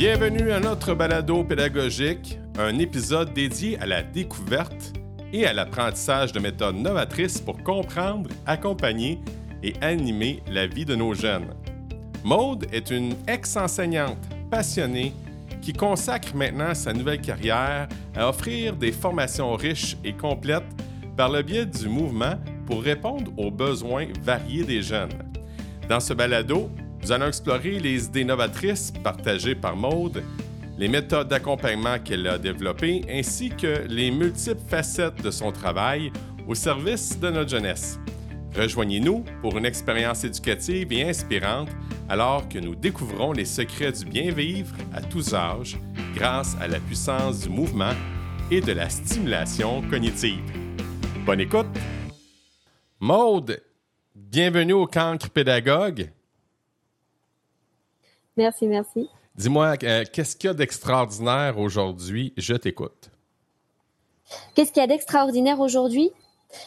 Bienvenue à notre balado pédagogique, un épisode dédié à la découverte et à l'apprentissage de méthodes novatrices pour comprendre, accompagner et animer la vie de nos jeunes. Maude est une ex-enseignante passionnée qui consacre maintenant sa nouvelle carrière à offrir des formations riches et complètes par le biais du mouvement pour répondre aux besoins variés des jeunes. Dans ce balado, nous allons explorer les idées novatrices partagées par Maude, les méthodes d'accompagnement qu'elle a développées ainsi que les multiples facettes de son travail au service de notre jeunesse. Rejoignez-nous pour une expérience éducative et inspirante alors que nous découvrons les secrets du bien vivre à tous âges grâce à la puissance du mouvement et de la stimulation cognitive. Bonne écoute! Maude, bienvenue au Cancre Pédagogue. Merci, merci. Dis-moi, euh, qu'est-ce qu'il y a d'extraordinaire aujourd'hui? Je t'écoute. Qu'est-ce qu'il y a d'extraordinaire aujourd'hui?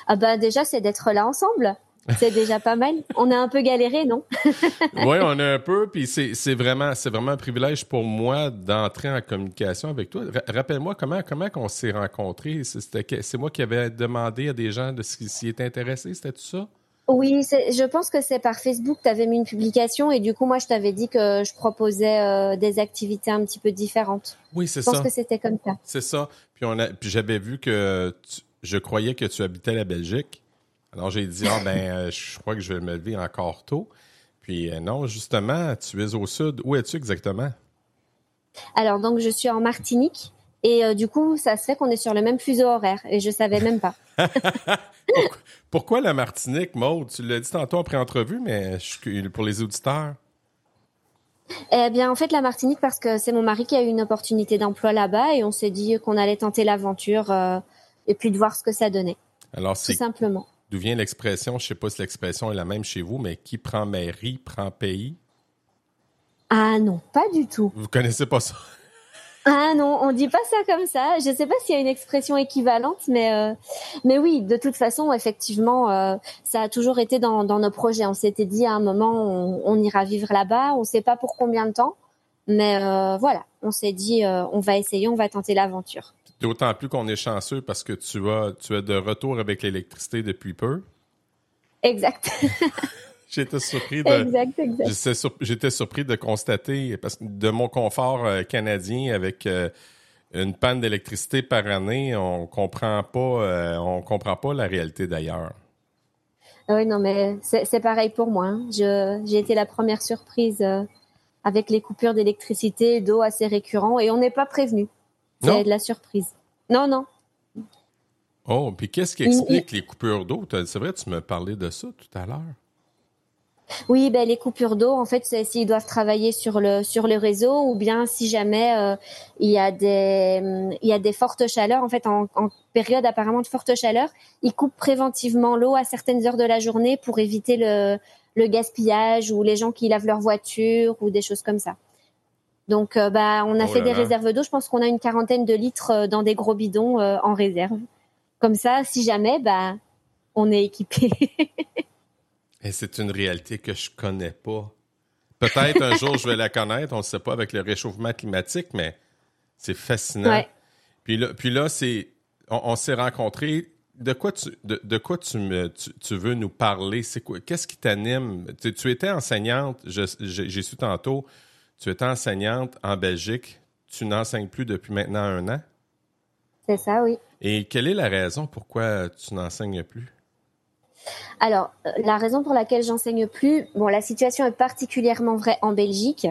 Ah ben déjà, c'est d'être là ensemble. C'est déjà pas mal. On a un peu galéré, non? oui, on a un peu, puis c'est vraiment, c'est vraiment un privilège pour moi d'entrer en communication avec toi. Rappelle-moi comment, comment on s'est rencontrés. C'est moi qui avais demandé à des gens de s'y étaient intéressés, c'était tout ça? Oui, je pense que c'est par Facebook, tu avais mis une publication et du coup, moi, je t'avais dit que je proposais euh, des activités un petit peu différentes. Oui, c'est ça. Je pense que c'était comme ça. C'est ça. Puis, on a, puis j'avais vu que je croyais que tu habitais la Belgique. Alors, j'ai dit, ah ben, euh, je crois que je vais me lever encore tôt. Puis, euh, non, justement, tu es au sud. Où es-tu exactement? Alors, donc, je suis en Martinique. Et du coup, ça se fait qu'on est sur le même fuseau horaire. Et je savais même pas. Pourquoi la Martinique, Maude? Tu l'as dit tantôt après entrevue, mais pour les auditeurs. Eh bien, en fait, la Martinique, parce que c'est mon mari qui a eu une opportunité d'emploi là-bas et on s'est dit qu'on allait tenter l'aventure euh, et puis de voir ce que ça donnait. Alors, Tout simplement. D'où vient l'expression, je ne sais pas si l'expression est la même chez vous, mais qui prend mairie prend pays? Ah non, pas du tout. Vous connaissez pas ça? Ah non, on dit pas ça comme ça. Je sais pas s'il y a une expression équivalente, mais euh, mais oui, de toute façon, effectivement, euh, ça a toujours été dans, dans nos projets. On s'était dit à un moment, on, on ira vivre là-bas. On sait pas pour combien de temps, mais euh, voilà, on s'est dit, on va essayer, on va tenter l'aventure. D'autant plus qu'on est chanceux parce que tu as tu es de retour avec l'électricité depuis peu. Exact. J'étais surpris de. J'étais surpris de constater, parce que de mon confort euh, canadien avec euh, une panne d'électricité par année, on comprend pas, euh, on comprend pas la réalité d'ailleurs. Ah oui, non, mais c'est pareil pour moi. Hein. J'ai été la première surprise avec les coupures d'électricité, d'eau assez récurrents, et on n'est pas prévenu. C'est de la surprise. Non, non. Oh, puis qu'est-ce qui explique les coupures d'eau? C'est vrai, tu me parlais de ça tout à l'heure. Oui, ben les coupures d'eau, en fait, c'est s'ils doivent travailler sur le sur le réseau ou bien si jamais euh, il y a des il y a des fortes chaleurs, en fait, en, période apparemment de forte chaleur, ils coupent préventivement l'eau à certaines heures de la journée pour éviter le le gaspillage ou les gens qui lavent leur voiture ou des choses comme ça. Donc, euh, bah, on a oh fait des réserves d'eau. Je pense qu'on a une quarantaine de litres euh, dans des gros bidons en réserve. Comme ça, si jamais, bah, on est équipé. Et c'est une réalité que je connais pas. Peut-être un jour je vais la connaître, on ne sait pas avec le réchauffement climatique, mais c'est fascinant. Puis là, puis là c'est, on, s'est rencontrés. De quoi tu, de, quoi tu, me, tu, veux nous parler? C'est quoi? Qu'est-ce qui t'anime? Tu, étais enseignante, j'ai su tantôt, tu étais enseignante en Belgique. Tu n'enseignes plus depuis maintenant un an? C'est ça, oui. Et quelle est la raison pourquoi tu n'enseignes plus? Alors, euh, la raison pour laquelle j'enseigne plus, bon, la situation est particulièrement vraie en Belgique,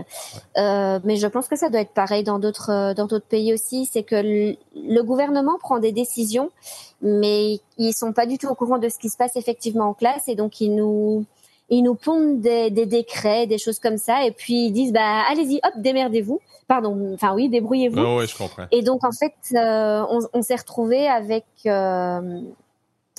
euh, mais je pense que ça doit être pareil dans d'autres euh, dans d'autres pays aussi. C'est que le, gouvernement prend des décisions, mais ils sont pas du tout au courant de ce qui se passe effectivement en classe, et donc ils nous ils nous pondent des, des décrets, des choses comme ça, et puis ils disent bah allez-y, hop, démerdez-vous. Pardon, enfin oui, débrouillez-vous. Oh, oui, je comprends. Et donc en fait, on, on s'est retrouvé avec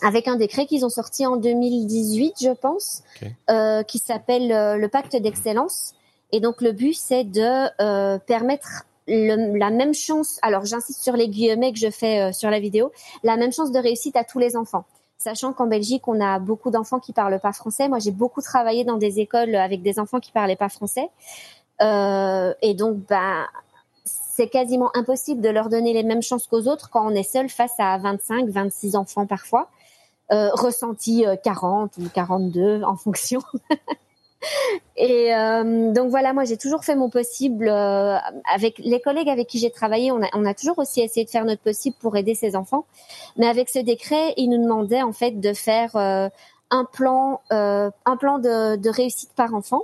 avec un décret qu'ils ont sorti en 2018, je pense, euh, qui s'appelle euh, le pacte d'excellence. Et donc le but, c'est de euh, permettre le, la même chance. Alors j'insiste sur les guillemets que je fais sur la vidéo, la même chance de réussite à tous les enfants. Sachant qu'en Belgique, on a beaucoup d'enfants qui parlent pas français. Moi, j'ai beaucoup travaillé dans des écoles avec des enfants qui parlaient pas français. Et donc, bah, c'est quasiment impossible de leur donner les mêmes chances qu'aux autres quand on est seul face à 25, 26 enfants parfois, euh, ressenti 40 ou 42 en fonction. Et euh, donc voilà, moi j'ai toujours fait mon possible euh, avec les collègues avec qui j'ai travaillé. On a, on a toujours aussi essayé de faire notre possible pour aider ces enfants. Mais avec ce décret, ils nous demandaient en fait de faire euh, un plan, euh, un plan de, de, réussite par enfant.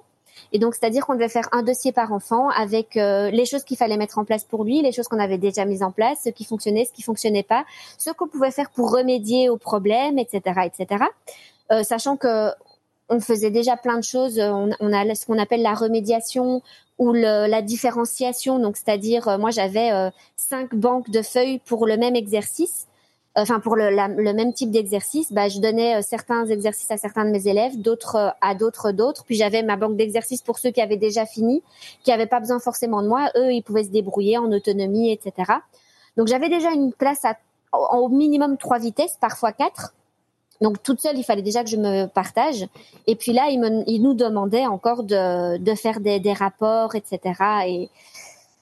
Et donc, c'est-à-dire qu'on devait faire un dossier par enfant avec euh, les choses qu'il fallait mettre en place pour lui, les choses qu'on avait déjà mises en place, ce qui fonctionnait, ce qui fonctionnait pas, ce qu'on pouvait faire pour remédier aux problèmes, etc., etc. Euh, sachant que on faisait déjà plein de choses. On, on a ce qu'on appelle la remédiation ou le, la différenciation. Donc, c'est-à-dire, euh, moi, j'avais euh, cinq banques de feuilles pour le même exercice. Enfin, pour le, la, le même type d'exercice, bah, je donnais euh, certains exercices à certains de mes élèves, d'autres à d'autres d'autres. Puis j'avais ma banque d'exercices pour ceux qui avaient déjà fini, qui n'avaient pas besoin forcément de moi. Eux, ils pouvaient se débrouiller en autonomie, etc. Donc, j'avais déjà une place à au minimum trois vitesses, parfois quatre. Donc toute seule, il fallait déjà que je me partage. Et puis là, il, me, il nous demandait encore de, de faire des, des, rapports, etc. Et,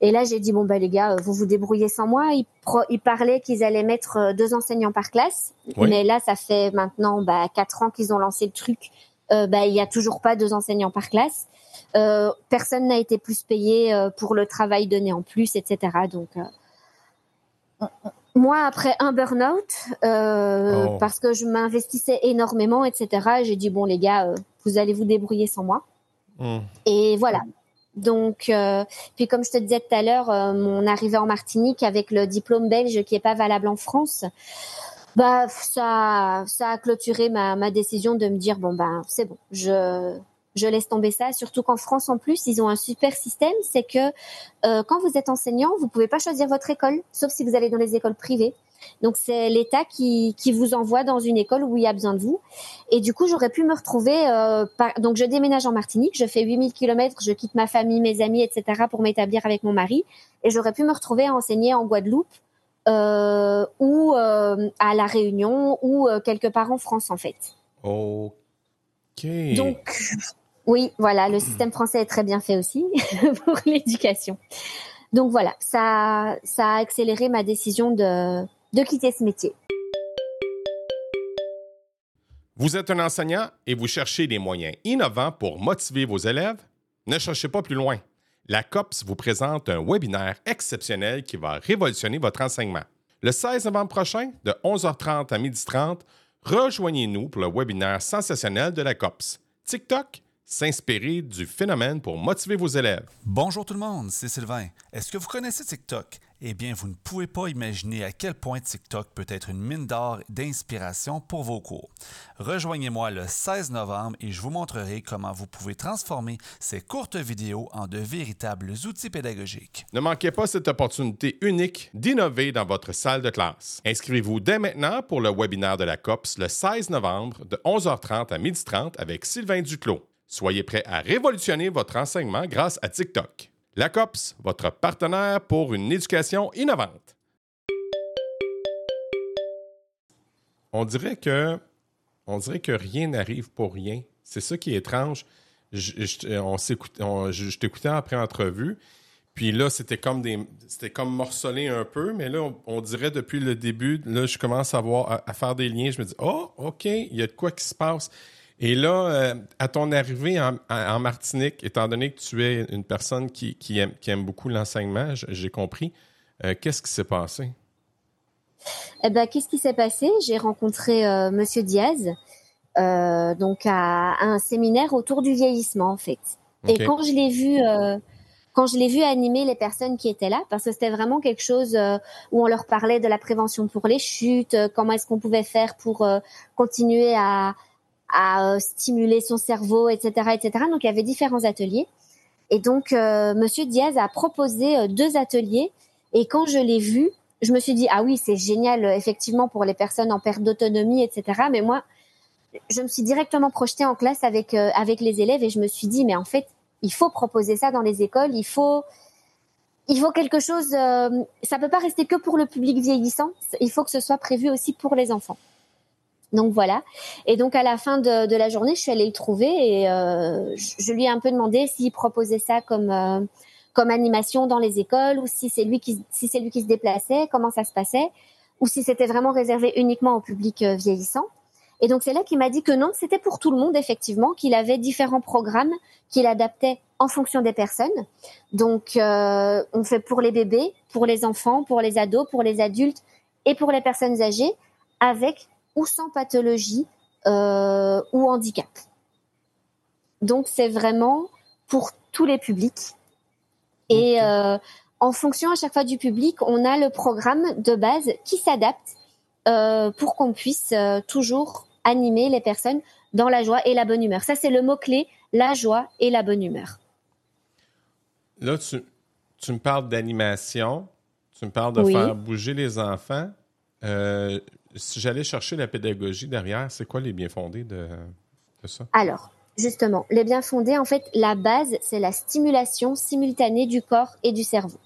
et là, j'ai dit bon ben les gars, vous vous débrouillez sans moi. Ils, pro, ils parlaient qu'ils allaient mettre euh, deux enseignants par classe, oui. mais là, ça fait maintenant bah, quatre ans qu'ils ont lancé le truc. Euh, bah, il y a toujours pas deux enseignants par classe. Euh, personne n'a été plus payé euh, pour le travail donné en plus, etc. Donc euh, moi, après un burn-out, euh, oh. parce que je m'investissais énormément, etc., j'ai dit, bon, les gars, euh, vous allez vous débrouiller sans moi. Mm. Et voilà. Donc, euh, puis comme je te disais tout à l'heure, euh, mon arrivée en Martinique avec le diplôme belge qui est pas valable en France, bah ça, ça a clôturé ma, ma décision de me dire bon ben c'est bon, je je laisse tomber ça. Surtout qu'en France, en plus, ils ont un super système, c'est que euh, quand vous êtes enseignant, vous pouvez pas choisir votre école, sauf si vous allez dans les écoles privées. Donc c'est l'État qui, qui vous envoie dans une école où il y a besoin de vous. Et du coup, j'aurais pu me retrouver. Euh, par... Donc je déménage en Martinique, je fais 8000 kilomètres, je quitte ma famille, mes amis, etc. pour m'établir avec mon mari. Et j'aurais pu me retrouver à enseigner en Guadeloupe euh, ou euh, à la Réunion ou quelque part en France en fait. Ok. Donc oui, voilà, le système français est très bien fait aussi pour l'éducation. Donc voilà, ça, ça a accéléré ma décision de, de quitter ce métier. Vous êtes un enseignant et vous cherchez des moyens innovants pour motiver vos élèves? Ne cherchez pas plus loin. La COPS vous présente un webinaire exceptionnel qui va révolutionner votre enseignement. Le 16 novembre prochain, de 11h30 à 12h30, rejoignez-nous pour le webinaire sensationnel de la COPS. TikTok, s'inspirer du phénomène pour motiver vos élèves. Bonjour tout le monde, c'est Sylvain. Est-ce que vous connaissez TikTok? Eh bien, vous ne pouvez pas imaginer à quel point TikTok peut être une mine d'or d'inspiration pour vos cours. Rejoignez-moi le 16 novembre et je vous montrerai comment vous pouvez transformer ces courtes vidéos en de véritables outils pédagogiques. Ne manquez pas cette opportunité unique d'innover dans votre salle de classe. Inscrivez-vous dès maintenant pour le webinaire de la COPS le 16 novembre de 11h30 à 12h30 avec Sylvain Duclos. Soyez prêt à révolutionner votre enseignement grâce à TikTok. La COPS, votre partenaire pour une éducation innovante. On dirait que, rien n'arrive pour rien. C'est ça qui est étrange. Je, t'écoutais après entrevue, puis là, c'était comme des, c'était comme morcelé un peu, mais là, on, on, dirait depuis le début, là, je commence à voir, à, à, faire des liens. Je me dis, oh, ok, il y a de quoi qui se passe. Et là, euh, à ton arrivée en, en, Martinique, étant donné que tu es une personne qui, qui, aime, qui aime, beaucoup l'enseignement, j'ai compris, euh, qu'est-ce qui s'est passé? Eh ben, qu'est-ce qui s'est passé? J'ai rencontré euh, Monsieur Diaz, donc à, à, un séminaire autour du vieillissement, en fait. Okay. Et quand je l'ai vu, quand je l'ai vu animer les personnes qui étaient là, parce que c'était vraiment quelque chose euh, où on leur parlait de la prévention pour les chutes, comment est-ce qu'on pouvait faire pour continuer à à euh, stimuler son cerveau, etc., etc. Donc il y avait différents ateliers. Et donc euh, Monsieur Diaz a proposé euh, deux ateliers. Et quand je l'ai vu, je me suis dit ah oui c'est génial effectivement pour les personnes en perte d'autonomie, etc. Mais moi je me suis directement projetée en classe avec avec les élèves et je me suis dit mais en fait il faut proposer ça dans les écoles, il faut il faut quelque chose. Euh, ça peut pas rester que pour le public vieillissant. Il faut que ce soit prévu aussi pour les enfants. Donc voilà. Et donc à la fin de, de, la journée, je suis allée le trouver et euh, je, je, lui ai un peu demandé s'il proposait ça comme euh, comme animation dans les écoles, ou si c'est lui qui, si c'est lui qui se déplaçait, comment ça se passait, ou si c'était vraiment réservé uniquement au public euh, vieillissant. Et donc c'est là qu'il m'a dit que non, c'était pour tout le monde effectivement, qu'il avait différents programmes qu'il adaptait en fonction des personnes. Donc euh, on fait pour les bébés, pour les enfants, pour les ados, pour les adultes et pour les personnes âgées, avec ou sans pathologie euh, ou handicap. Donc c'est vraiment pour tous les publics. Et euh, en fonction à chaque fois du public, on a le programme de base qui s'adapte euh, pour qu'on puisse toujours animer les personnes dans la joie et la bonne humeur. Ça, c'est le mot-clé, la joie et la bonne humeur. Là, tu, tu me parles d'animation, tu me parles de faire bouger les enfants. Euh, si j'allais chercher la pédagogie derrière, c'est quoi les bien fondés de, ça? Alors, Justement, les bien fondés, en fait, la base, c'est la stimulation simultanée du corps et du cerveau.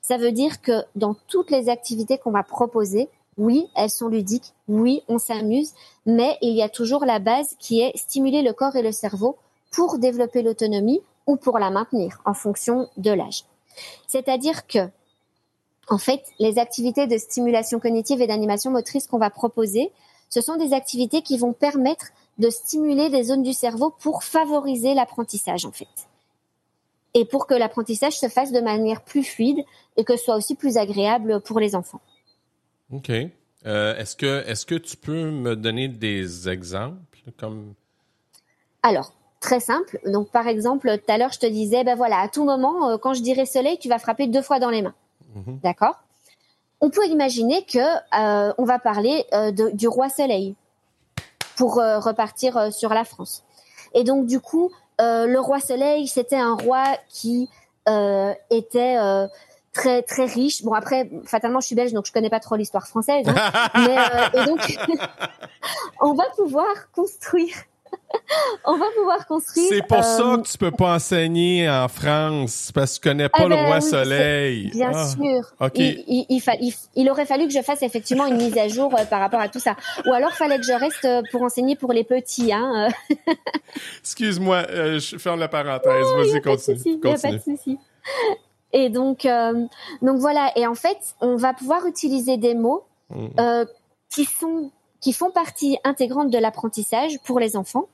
Ça veut dire que dans toutes les activités qu'on va proposer, oui, elles sont ludiques, oui, on s'amuse, mais il y a toujours la base qui est stimuler le corps et le cerveau pour développer l'autonomie ou pour la maintenir en fonction de l'âge. C'est-à-dire que, en fait, les activités de stimulation cognitive et d'animation motrice qu'on va proposer, ce sont des activités qui vont permettre de stimuler des zones du cerveau pour favoriser l'apprentissage en fait. Et pour que l'apprentissage se fasse de manière plus fluide et que ce soit aussi plus agréable pour les enfants. OK. Euh, est-ce que est-ce que tu peux me donner des exemples comme Alors, très simple. Donc par exemple, tout à l'heure je te disais ben voilà, à tout moment euh, quand je dirais soleil, tu vas frapper deux fois dans les mains. Mhm. D'accord? On peut imaginer que euh, on va parler du roi soleil pour euh, repartir euh, sur la France. Et donc du coup, euh, le roi Soleil, c'était un roi qui était très très riche. Bon après, fatalement, je suis belge, donc je connais pas trop l'histoire française. Hein. mais et donc, on va pouvoir construire on va pouvoir construire. C'est pour ça euh, que tu peux pas enseigner en France parce que tu connais pas eh le ben roi soleil. Bien ah, sûr. Il, il, aurait fallu que je fasse effectivement une mise à jour euh, par rapport à tout ça. Ou alors fallait que je reste euh, pour enseigner pour les petits. Hein. Excuse-moi, je ferme la parenthèse. Vas-y, continue. Il n'y a pas de souci. Et donc, donc voilà. Et en fait, on va pouvoir utiliser des mots mm. qui sont qui font partie intégrante de l'apprentissage pour les enfants.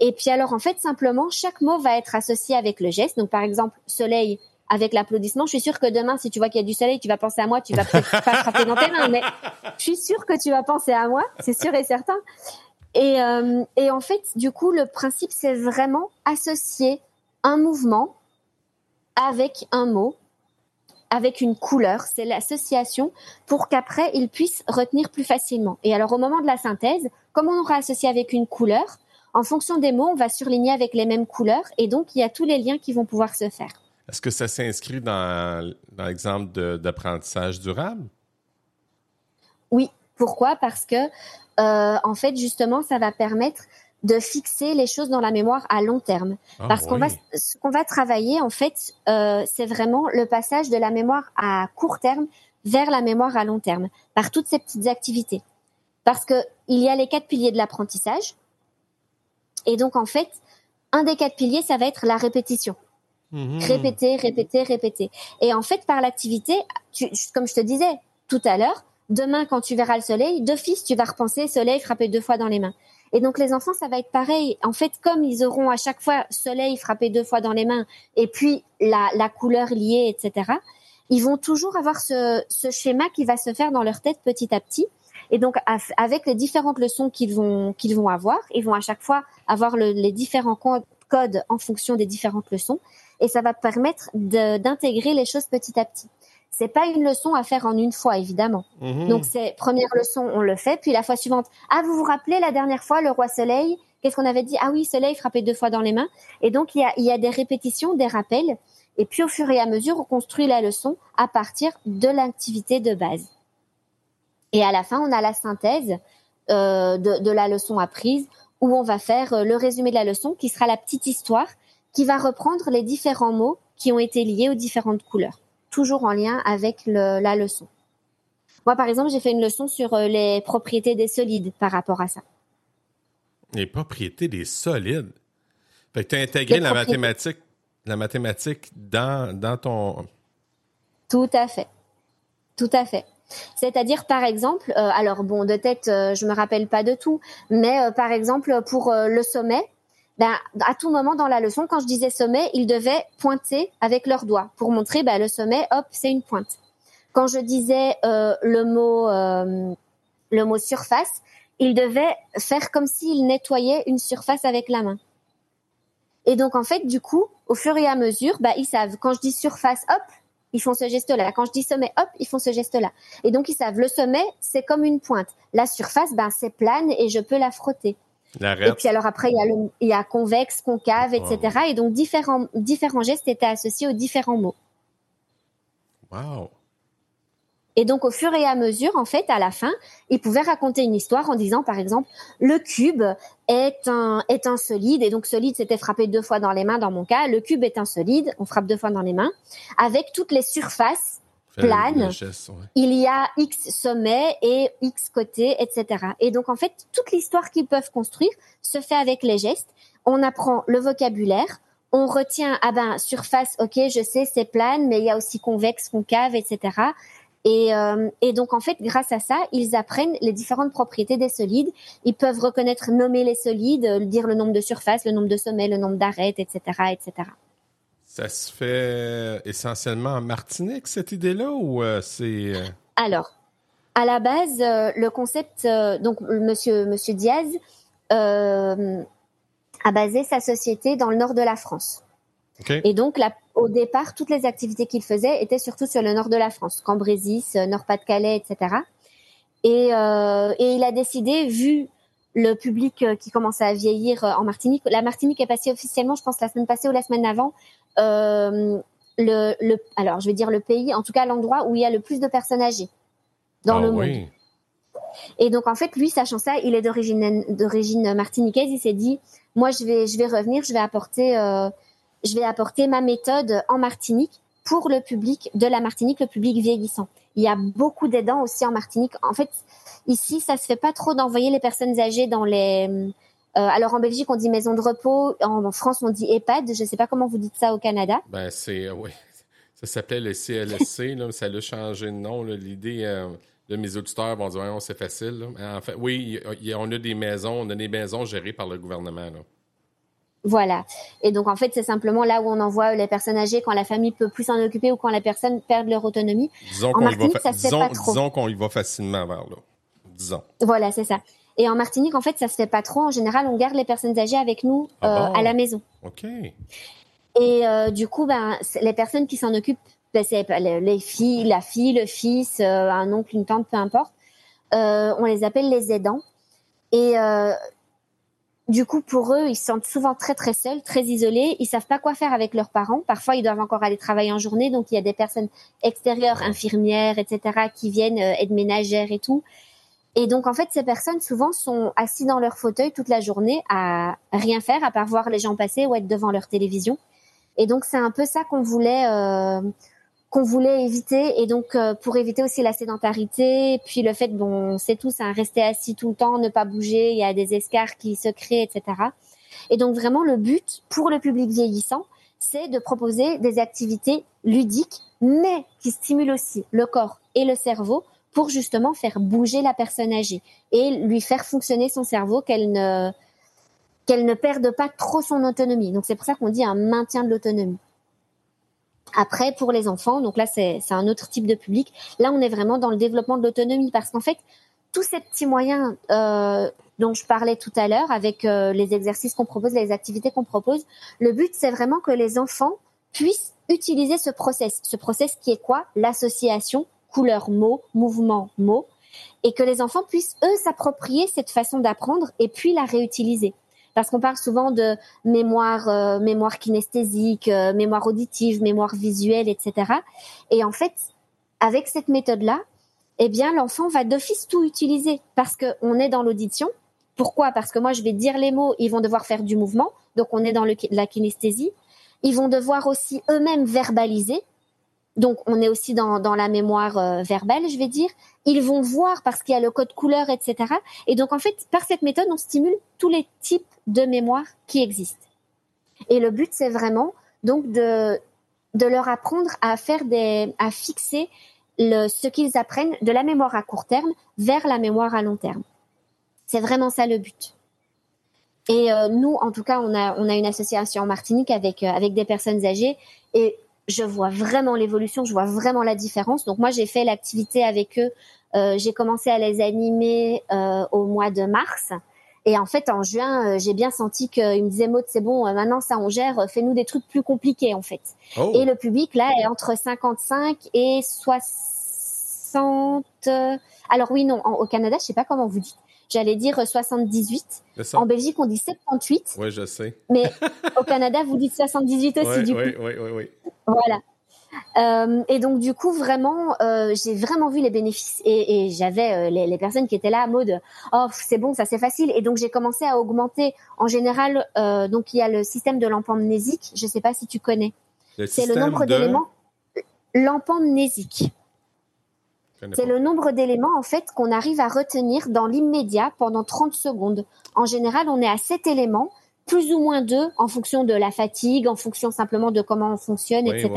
Et puis alors en fait simplement chaque mot va être associé avec le geste. Donc par exemple soleil avec l'applaudissement. Je suis sûre que demain si tu vois qu'il y a du soleil, tu vas penser à moi. Tu vas peut-être pas frapper dans tes mains, mais je suis sûre que tu vas penser à moi. C'est sûr et certain. Et, euh, et en fait du coup le principe c'est vraiment associer un mouvement avec un mot avec une couleur, c'est l'association pour qu'après il puisse retenir plus facilement. Et alors au moment de la synthèse, comme on aura associé avec une couleur, en fonction des mots, on va surligner avec les mêmes couleurs et donc il y a tous les liens qui vont pouvoir se faire. Est-ce que ça s'inscrit dans, l'exemple d'apprentissage durable? Oui. Pourquoi? Parce que euh, en fait, justement, ça va permettre de fixer les choses dans la mémoire à long terme. Ah Parce qu'on va, ce qu'on va travailler, en fait, euh, c'est vraiment le passage de la mémoire à court terme vers la mémoire à long terme, par toutes ces petites activités. Parce que il y a les quatre piliers de l'apprentissage. Et donc, en fait, un des quatre piliers, ça va être la répétition. Mmh. Répéter, répéter, répéter. Et en fait, par l'activité, comme je te disais tout à l'heure, demain, quand tu verras le soleil, d'office, tu vas repenser soleil frapper deux fois dans les mains. Et donc les enfants, ça va être pareil. En fait, comme ils auront à chaque fois soleil frappé deux fois dans les mains et puis la, la couleur liée, etc., ils vont toujours avoir ce, ce schéma qui va se faire dans leur tête petit à petit. Et donc, avec les différentes leçons qu'ils vont qu'ils vont avoir, ils vont à chaque fois avoir le, les différents codes en fonction des différentes leçons, et ça va permettre d'intégrer les choses petit à petit c'est pas une leçon à faire en une fois évidemment. Mhm. Donc c'est première leçon, on le fait, puis la fois suivante, ah vous vous rappelez la dernière fois le roi soleil, qu'est-ce qu'on avait dit? Ah oui, soleil frappé deux fois dans les mains. Et donc il y a, il y a des répétitions, des rappels, et puis au fur et à mesure, on construit la leçon à partir de l'activité de base. Et à la fin, on a la synthèse euh, de, de la leçon apprise, où on va faire euh, le résumé de la leçon, qui sera la petite histoire, qui va reprendre les différents mots qui ont été liés aux différentes couleurs toujours en lien avec la leçon. Moi, par exemple, j'ai fait une leçon sur euh, les propriétés des solides par rapport à ça. Les propriétés des solides? Fait que tu as intégré la mathématique la mathématique dans, dans ton... Tout à fait. Tout à fait. C'est-à-dire, par exemple, euh, alors bon, de tête, euh, je me rappelle pas de tout, mais euh, par exemple, pour le sommet, ben, à tout moment dans la leçon, quand je disais sommet, ils devaient pointer avec leurs doigts pour montrer ben, le sommet, hop, c'est une pointe. Quand je disais le mot le mot surface, ils devaient faire comme s'ils nettoyaient une surface avec la main. Et donc en fait, du coup, au fur et à mesure, bah ils savent. Quand je dis surface, hop, ils font ce geste-là. Quand je dis sommet, hop, ils font ce geste-là. Et donc ils savent. Le sommet, c'est comme une pointe. La surface, ben c'est plane et je peux la frotter. et puis alors après, il y a, le, il y a convexe, concave, etc. Et donc différents différents gestes étaient associés aux différents mots. Wow. Et donc, au fur et à mesure, en fait, à la fin, il pouvait raconter une histoire en disant, par exemple, le cube est un, est un solide. Et donc, solide, c'était frappé deux fois dans les mains dans mon cas. Le cube est un solide. On frappe deux fois dans les mains. Avec toutes les surfaces planes. Il y a X sommets et X côtés, etc. Et donc, en fait, toute l'histoire qu'ils peuvent construire se fait avec les gestes. On apprend le vocabulaire. On retient, ah ben, surface, ok, je sais, c'est plane, mais il y a aussi convexe, concave, etc. Et, euh, et, donc en fait, grâce à ça, ils apprennent les différentes propriétés des solides. Ils peuvent reconnaître, nommer les solides, euh, dire le nombre de surfaces, le nombre de sommets, le nombre d'arêtes, etc., etc. Ça se fait essentiellement en Martinique cette idée-là ou euh, c'est Alors, à la base, le concept, donc Monsieur Monsieur Diaz a basé sa société dans le nord de la France. Et donc, au départ, toutes les activités qu'il faisait étaient surtout sur le nord de la France, Cambrésis, euh, Nord-Pas-de-Calais, etc. Et, euh, et, il a décidé, vu le public euh, qui commençait à vieillir en Martinique, la Martinique est passée officiellement, je pense, la semaine passée ou la semaine avant, euh, le, le, alors je vais dire le pays, en tout cas l'endroit où il y a le plus de personnes âgées dans ah le monde. Et donc en fait, lui, sachant ça, il est d'origine d'origine martiniquaise. Il s'est dit, moi, je vais je vais revenir, je vais apporter euh, je vais apporter ma méthode en Martinique pour le public de la Martinique, le public vieillissant. Il y a beaucoup d'aidants aussi en Martinique. En fait, ici, ça se fait pas trop d'envoyer les personnes âgées dans les. Euh, alors en Belgique, on dit maison de repos. En, France, on dit EHPAD. Je ne sais pas comment vous dites ça au Canada. Ben c'est euh, oui. Ça s'appelait le CLSC. là, ça a changé de nom. L'idée. Euh, de mes auditeurs vont dire, c'est facile. En fait, oui, on a des maisons, on a des maisons gérées par le gouvernement. Là. Voilà. Et donc en fait, c'est simplement là où on envoie les personnes âgées quand la famille peut plus s'en occuper ou quand les personnes perdent leur autonomie. Disons qu'on y, disons qu'on y va facilement vers là. Disons. Voilà, c'est ça. Et en Martinique, en fait, ça se fait pas trop. En général, on garde les personnes âgées avec nous ah euh, à la maison. Ok. Et euh, du coup, ben, les personnes qui s'en occupent, ben, c'est les filles, la fille, le fils, euh, un oncle, une tante, peu importe. on les appelle les aidants. Et du coup, pour eux, ils se sentent souvent très très seuls, très isolés. Ils savent pas quoi faire avec leurs parents. Parfois, ils doivent encore aller travailler en journée, donc il y a des personnes extérieures, infirmières, etc., qui viennent euh, ménagères et tout. Et donc, en fait, ces personnes souvent sont assis dans leur fauteuil toute la journée à rien faire, à part voir les gens passer ou être devant leur télévision. Et donc, c'est un peu ça qu'on voulait. Euh, qu'on voulait éviter. Et donc euh, pour éviter aussi la sédentarité puis le fait bon c'est tout ça rester assis tout le temps ne pas bouger il y a des escarres qui se créent etc et donc vraiment le but pour le public vieillissant c'est de proposer des activités ludiques mais qui stimulent aussi le corps et le cerveau pour justement faire bouger la personne âgée et lui faire fonctionner son cerveau qu'elle ne qu'elle ne perde pas trop son autonomie. Donc c'est pour ça qu'on dit un maintien de l'autonomie après, pour les enfants, donc là, c'est un autre type de public. Là, on est vraiment dans le développement de l'autonomie parce qu'en fait, tous ces petits moyens euh, dont je parlais tout à l'heure, avec euh, les exercices qu'on propose, les activités qu'on propose, le but, c'est vraiment que les enfants puissent utiliser ce process. Ce process qui est quoi? L'association couleur-mot, mouvement-mot, et que les enfants puissent, eux, s'approprier cette façon d'apprendre et puis la réutiliser parce qu'on parle souvent de mémoire, euh, mémoire kinesthésique, euh, mémoire auditive, mémoire visuelle, etc. Et en fait, avec cette méthode-là, eh bien, l'enfant va d'office tout utiliser parce qu'on est dans l'audition. Pourquoi? Parce que moi, je vais dire les mots, ils vont devoir faire du mouvement, donc on est dans le, la kinesthésie. Ils vont devoir aussi eux-mêmes verbaliser, donc, on est aussi dans, dans la mémoire euh, verbale, je vais dire. Ils vont voir parce qu'il y a le code couleur, etc. Et donc, en fait, par cette méthode, on stimule tous les types de mémoire qui existent. Et le but, c'est vraiment donc de de leur apprendre à faire des à fixer le, ce qu'ils apprennent de la mémoire à court terme vers la mémoire à long terme. C'est vraiment ça le but. Et euh, nous, en tout cas, on a, on a une association en Martinique avec, euh, avec des personnes âgées et je vois vraiment l'évolution, je vois vraiment la différence. Donc moi, j'ai fait l'activité avec eux. Euh, j'ai commencé à les animer au mois de mars. Et en fait, en juin, j'ai bien senti qu'ils me disaient, Maud, c'est bon, maintenant ça on gère, fais-nous des trucs plus compliqués en fait. Oh. Et le public, là, est entre 55 et 60... Alors oui, non, au Canada, je sais pas comment vous dites. J'allais dire 78. En Belgique, on dit 78. Oui, je sais. Mais au Canada, vous dites 78 aussi, du coup. Oui, oui, oui. Voilà. Euh, et donc du coup vraiment, euh, j'ai vraiment vu les bénéfices et, et j'avais euh, les, les, personnes qui étaient là à mode oh c'est bon ça c'est facile et donc j'ai commencé à augmenter en général euh, donc il y a le système de l'ampamnésique je sais pas si tu connais c'est le nombre d'éléments l'ampamnésique c'est le nombre d'éléments en fait qu'on arrive à retenir dans l'immédiat pendant 30 secondes. En général, on est à 7 éléments, plus ou moins 2 en fonction de la fatigue, en fonction simplement de comment on fonctionne, etc.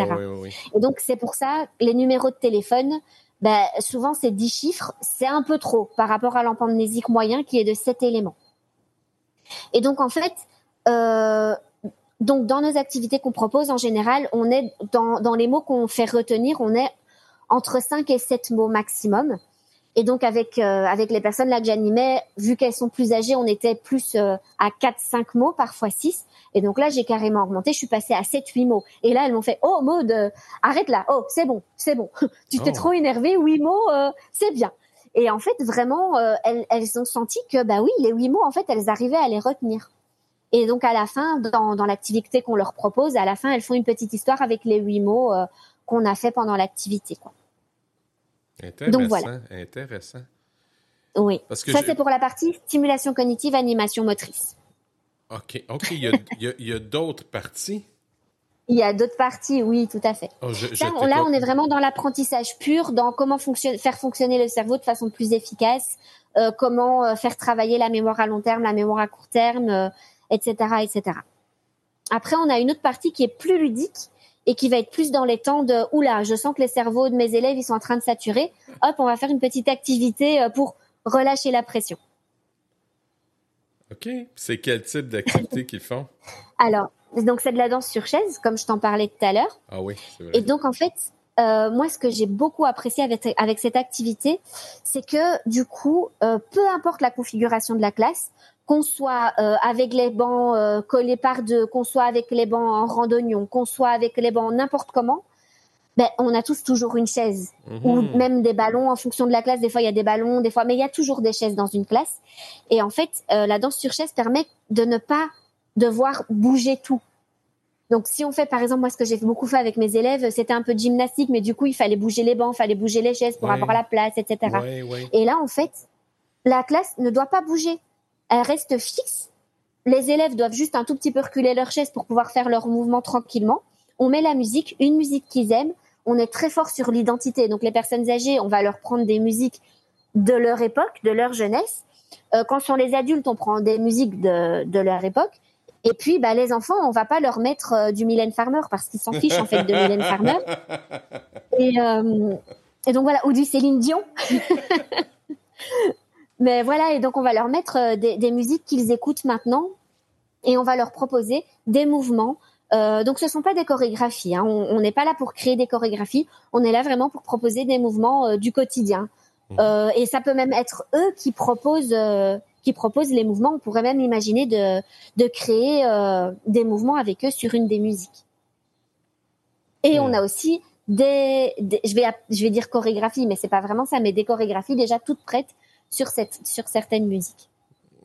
Et donc c'est pour ça les numéros de téléphone, ben, souvent c'est 10 chiffres, c'est un peu trop par rapport à l'empamnésique moyen qui est de 7 éléments. Et donc en fait, euh, donc dans nos activités qu'on propose en général, on est dans, dans les mots qu'on fait retenir, on est entre 5 et 7 mots maximum. Et donc avec euh, avec les personnes là que j'animais, vu qu'elles sont plus âgées, on était plus euh, à 4 5 mots, parfois 6. Et donc là, j'ai carrément augmenté, je suis passée à 7 8 mots. Et là, elles m'ont fait "Oh Maud, euh, arrête là. Oh, c'est bon, c'est bon. tu t'es oh. trop énervée, 8 mots, c'est bien." Et en fait, vraiment elles elles ont senti que bah oui, les 8 mots en fait, elles arrivaient à les retenir. Et donc à la fin dans dans l'activité qu'on leur propose, à la fin, elles font une petite histoire avec les 8 mots qu'on a fait pendant l'activité. Donc voilà. Intéressant. Oui. Parce que ça, c'est pour la partie stimulation cognitive, animation motrice. OK. OK. Il y a, d'autres parties? Il y a d'autres parties, oui, tout à fait. Oh, là, on est vraiment dans l'apprentissage pur, dans comment faire fonctionner le cerveau de façon plus efficace, euh, comment euh, faire travailler la mémoire à long terme, la mémoire à court terme, etc., euh, etc. Après, on a une autre partie qui est plus ludique, et qui va être plus dans les temps de oula, je sens que les cerveaux de mes élèves ils sont en train de saturer. Hop, on va faire une petite activité euh, pour relâcher la pression. OK. C'est quel type d'activité qu'ils font? Alors, donc c'est de la danse sur chaise, comme je t'en parlais tout à l'heure. Ah oui, c'est vrai. Et donc en fait, euh, moi, ce que j'ai beaucoup apprécié avec, avec cette activité, c'est que du coup, euh, peu importe la configuration de la classe, qu'on soit euh, avec les bancs euh, collés par deux, qu'on soit avec les bancs en randonnion, qu'on soit avec les bancs n'importe comment, ben, on a tous toujours une chaise ou mhm. même des ballons en fonction de la classe. Des fois, il y a des ballons, des fois, mais il y a toujours des chaises dans une classe. Et en fait, euh, la danse sur chaise permet de ne pas devoir bouger tout. Donc, si on fait, par exemple, moi, ce que j'ai beaucoup fait avec mes élèves, c'était un peu de gymnastique, mais du coup, il fallait bouger les bancs, il fallait bouger les chaises pour avoir la place, etc. Et là, en fait, la classe ne doit pas bouger elle reste fixe. Les élèves doivent juste un tout petit peu reculer leur chaise pour pouvoir faire leur mouvement tranquillement. On met la musique, une musique qu'ils aiment. On est très fort sur l'identité. Donc les personnes âgées, on va leur prendre des musiques de leur époque, de leur jeunesse. Euh, quand sont les adultes, on prend des musiques de, de leur époque. Et puis, bah, les enfants, on va pas leur mettre euh, du Mylène Farmer parce qu'ils s'en fichent en fait de Mylène Farmer. Et, euh, et donc voilà, ou du Céline Dion. Mais voilà, et donc on va leur mettre euh, des, des musiques qu'ils écoutent maintenant et on va leur proposer des mouvements. Euh, donc ce sont pas des chorégraphies, hein. on n'est pas là pour créer des chorégraphies, on est là vraiment pour proposer des mouvements euh, du quotidien. Mmh. Euh, et ça peut même être eux qui proposent, euh, qui proposent les mouvements. On pourrait même imaginer de, de créer des mouvements avec eux sur une des musiques. Et mmh. on a aussi des, des, je vais je vais dire chorégraphie, mais c'est pas vraiment ça, mais des chorégraphies déjà toutes prêtes sur, cette, sur certaines musiques.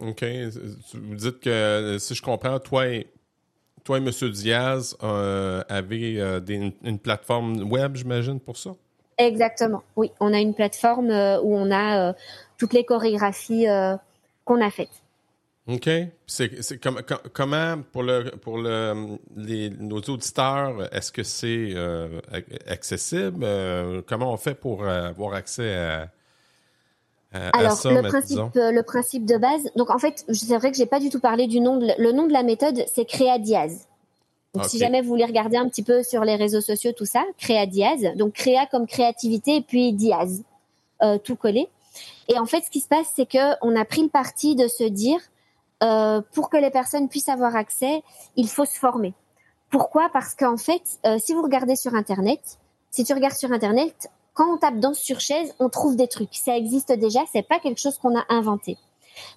OK. Vous dites que, si je comprends, toi et, toi et M. Diaz euh, avez euh, une, plateforme web, j'imagine, pour ça? Exactement, oui. On a une plateforme euh, où on a toutes les chorégraphies qu'on a faites. OK. C'est comment pour le pour le les, nos auditeurs, est-ce que c'est accessible? comment on fait pour avoir accès à, euh, Alors le principe, euh, le principe de base. Donc en fait, c'est vrai que j'ai pas du tout parlé du nom. De, le nom de la méthode, c'est Créa Diaz. Donc, si jamais vous voulez regarder un petit peu sur les réseaux sociaux, tout ça, Créa Diaz. Donc, Créa comme créativité et puis Diaz, euh, tout collé. Et en fait, ce qui se passe, c'est que on a pris le parti de se dire, euh, pour que les personnes puissent avoir accès, il faut se former. Pourquoi? Parce qu'en fait, euh, si vous regardez sur Internet, si tu regardes sur Internet, quand on tape danse sur chaise, on trouve des trucs. Ça existe déjà, c'est pas quelque chose qu'on a inventé.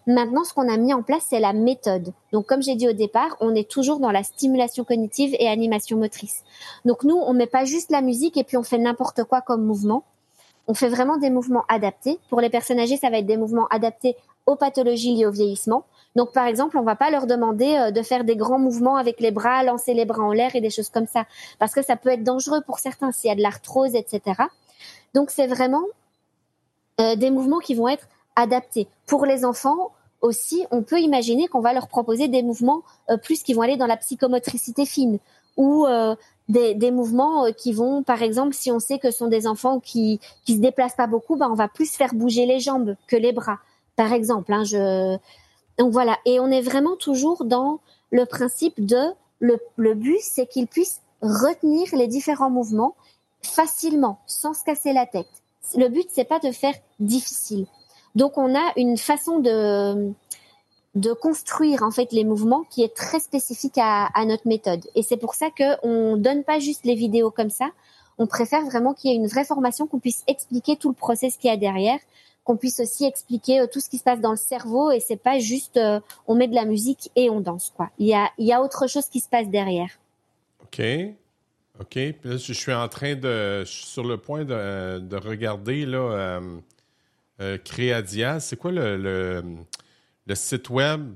Maintenant, ce qu'on a mis en place, c'est la méthode. Donc, comme j'ai dit au départ, on est toujours dans la stimulation cognitive et animation motrice. Donc, nous, on met pas juste la musique et puis on fait n'importe quoi comme mouvement. On fait vraiment des mouvements adaptés. Pour les personnes âgées, ça va être des mouvements adaptés aux pathologies liées au vieillissement. Donc, par exemple, on va pas leur demander euh, de faire des grands mouvements avec les bras, lancer les bras en l'air et des choses comme ça, parce que ça peut être dangereux pour certains s'il y a de l'arthrose, etc. Donc, c'est vraiment euh, des mouvements qui vont être adaptés. Pour les enfants aussi, on peut imaginer qu'on va leur proposer des mouvements euh, plus qui vont aller dans la psychomotricité fine ou euh, des, des, mouvements qui vont, par exemple, si on sait que ce sont des enfants qui qui se déplacent pas beaucoup, ben on va plus faire bouger les jambes que les bras, par exemple. Hein. Donc voilà, et on est vraiment toujours dans le principe de le, le but, c'est qu'ils puissent retenir les différents mouvements facilement, sans se casser la tête. Le but, c'est pas de faire difficile. Donc on a une façon de de construire en fait les mouvements qui est très spécifique à, notre méthode. Et c'est pour ça que on donne pas juste les vidéos comme ça. On préfère vraiment qu'il y ait une vraie formation, qu'on puisse expliquer tout le process qu'il y a derrière, qu'on puisse aussi expliquer euh, tout ce qui se passe dans le cerveau. Et c'est pas juste euh, on met de la musique et on danse quoi. Il y a il y a autre chose qui se passe derrière. Ok. OK. Puis là, je suis en train de. Je suis sur le point de, de regarder là, euh, euh, Créadias. C'est quoi le, le, le, site web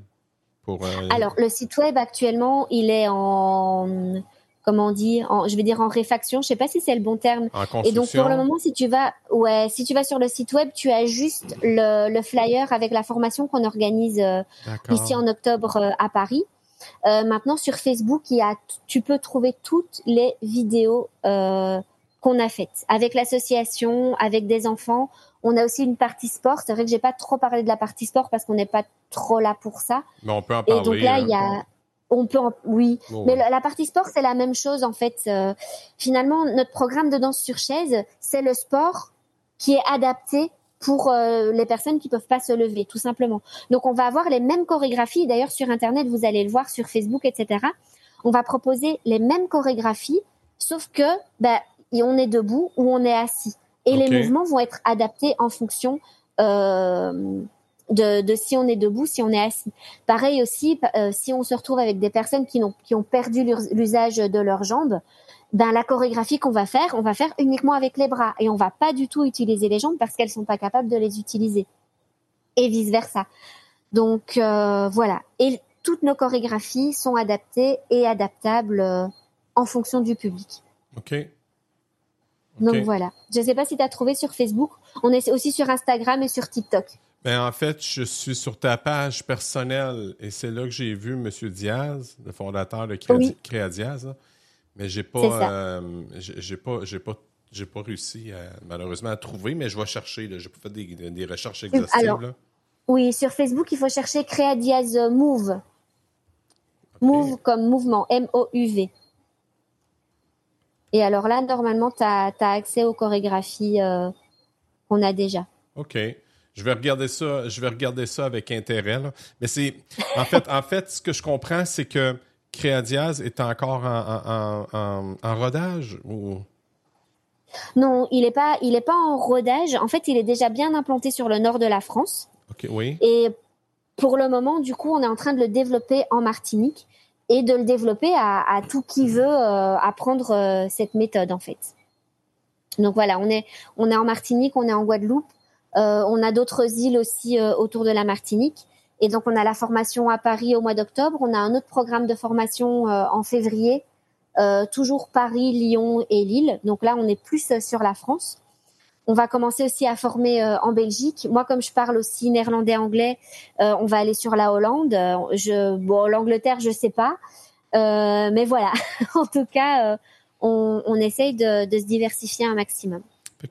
pour. Euh... Alors, le site web actuellement, il est en. Comment dire en, Je vais dire en réfaction. Je sais pas si c'est le bon terme. En construction. Et donc, pour le moment, si tu vas, ouais, si tu vas sur le site web, tu as juste le, le flyer avec la formation qu'on organise euh, ici en octobre euh, à Paris. Euh, maintenant, sur Facebook, il y a, tu peux trouver toutes les vidéos euh, qu'on a faites avec l'association, avec des enfants. On a aussi une partie sport. C'est vrai que j'ai pas trop parlé de la partie sport parce qu'on n'est pas trop là pour ça. Mais on peut en parler. Et donc là, il y a, on peut, en... oui. Mais la partie sport, c'est la même chose en fait. Euh, finalement, notre programme de danse sur chaise, c'est le sport qui est adapté pour euh, les personnes qui peuvent pas se lever, tout simplement. Donc, on va avoir les mêmes chorégraphies. D'ailleurs, sur Internet, vous allez le voir sur Facebook, etc. On va proposer les mêmes chorégraphies, sauf que ben, on est debout ou on est assis. Et les mouvements vont être adaptés en fonction euh, de, de si on est debout, si on est assis. Pareil aussi, euh, si on se retrouve avec des personnes qui, n'ont, qui ont perdu l'us- l'usage de leurs jambes, ben la chorégraphie qu'on va faire, on va faire uniquement avec les bras et on va pas du tout utiliser les jambes parce qu'elles sont pas capables de les utiliser et vice versa. Donc euh, voilà. Et toutes nos chorégraphies sont adaptées et adaptables euh, en fonction du public. OK. Donc voilà. Je sais pas si tu as trouvé sur Facebook. On est aussi sur Instagram et sur TikTok. Ben, en fait, je suis sur ta page personnelle et c'est là que j'ai vu M. Diaz, le fondateur de Créa, Oui. Mais j'ai pas, euh, j'ai pas, j'ai pas, j'ai pas réussi à- malheureusement à trouver, mais je vais chercher. J'ai pas fait des, des recherches exhaustives. alors, là. Oui, sur Facebook, il faut chercher Créa Diaz Move. OK. Move comme mouvement, M-O-U-V. Et alors là, normalement, tu as, accès aux chorégraphies euh, qu'on a déjà. OK. Je vais regarder ça, je vais regarder ça avec intérêt. là. Mais c'est en fait, en fait, ce que je comprends, c'est que Créa Diaz est encore en, en, en, en rodage ou? Non, il n'est pas, il est pas en rodage. En fait, il est déjà bien implanté sur le nord de la France. OK, oui. Et pour le moment, du coup, on est en train de le développer en Martinique et de le développer à, à tout qui veut euh, apprendre euh, cette méthode, en fait. Donc voilà, on est, on est en Martinique, on est en Guadeloupe, euh, on a d'autres îles aussi autour de la Martinique. Et donc, on a la formation à Paris au mois d'octobre. On a un autre programme de formation euh, en février, euh, toujours Paris, Lyon et Lille. Donc là, on est plus euh, sur la France. On va commencer aussi à former euh, en Belgique. Moi, comme je parle aussi néerlandais, anglais, euh, on va aller sur la Hollande. Euh, Je, bon, l'Angleterre, je sais pas, Euh, mais voilà. en tout cas, euh, on, on essaye de, de se diversifier un maximum.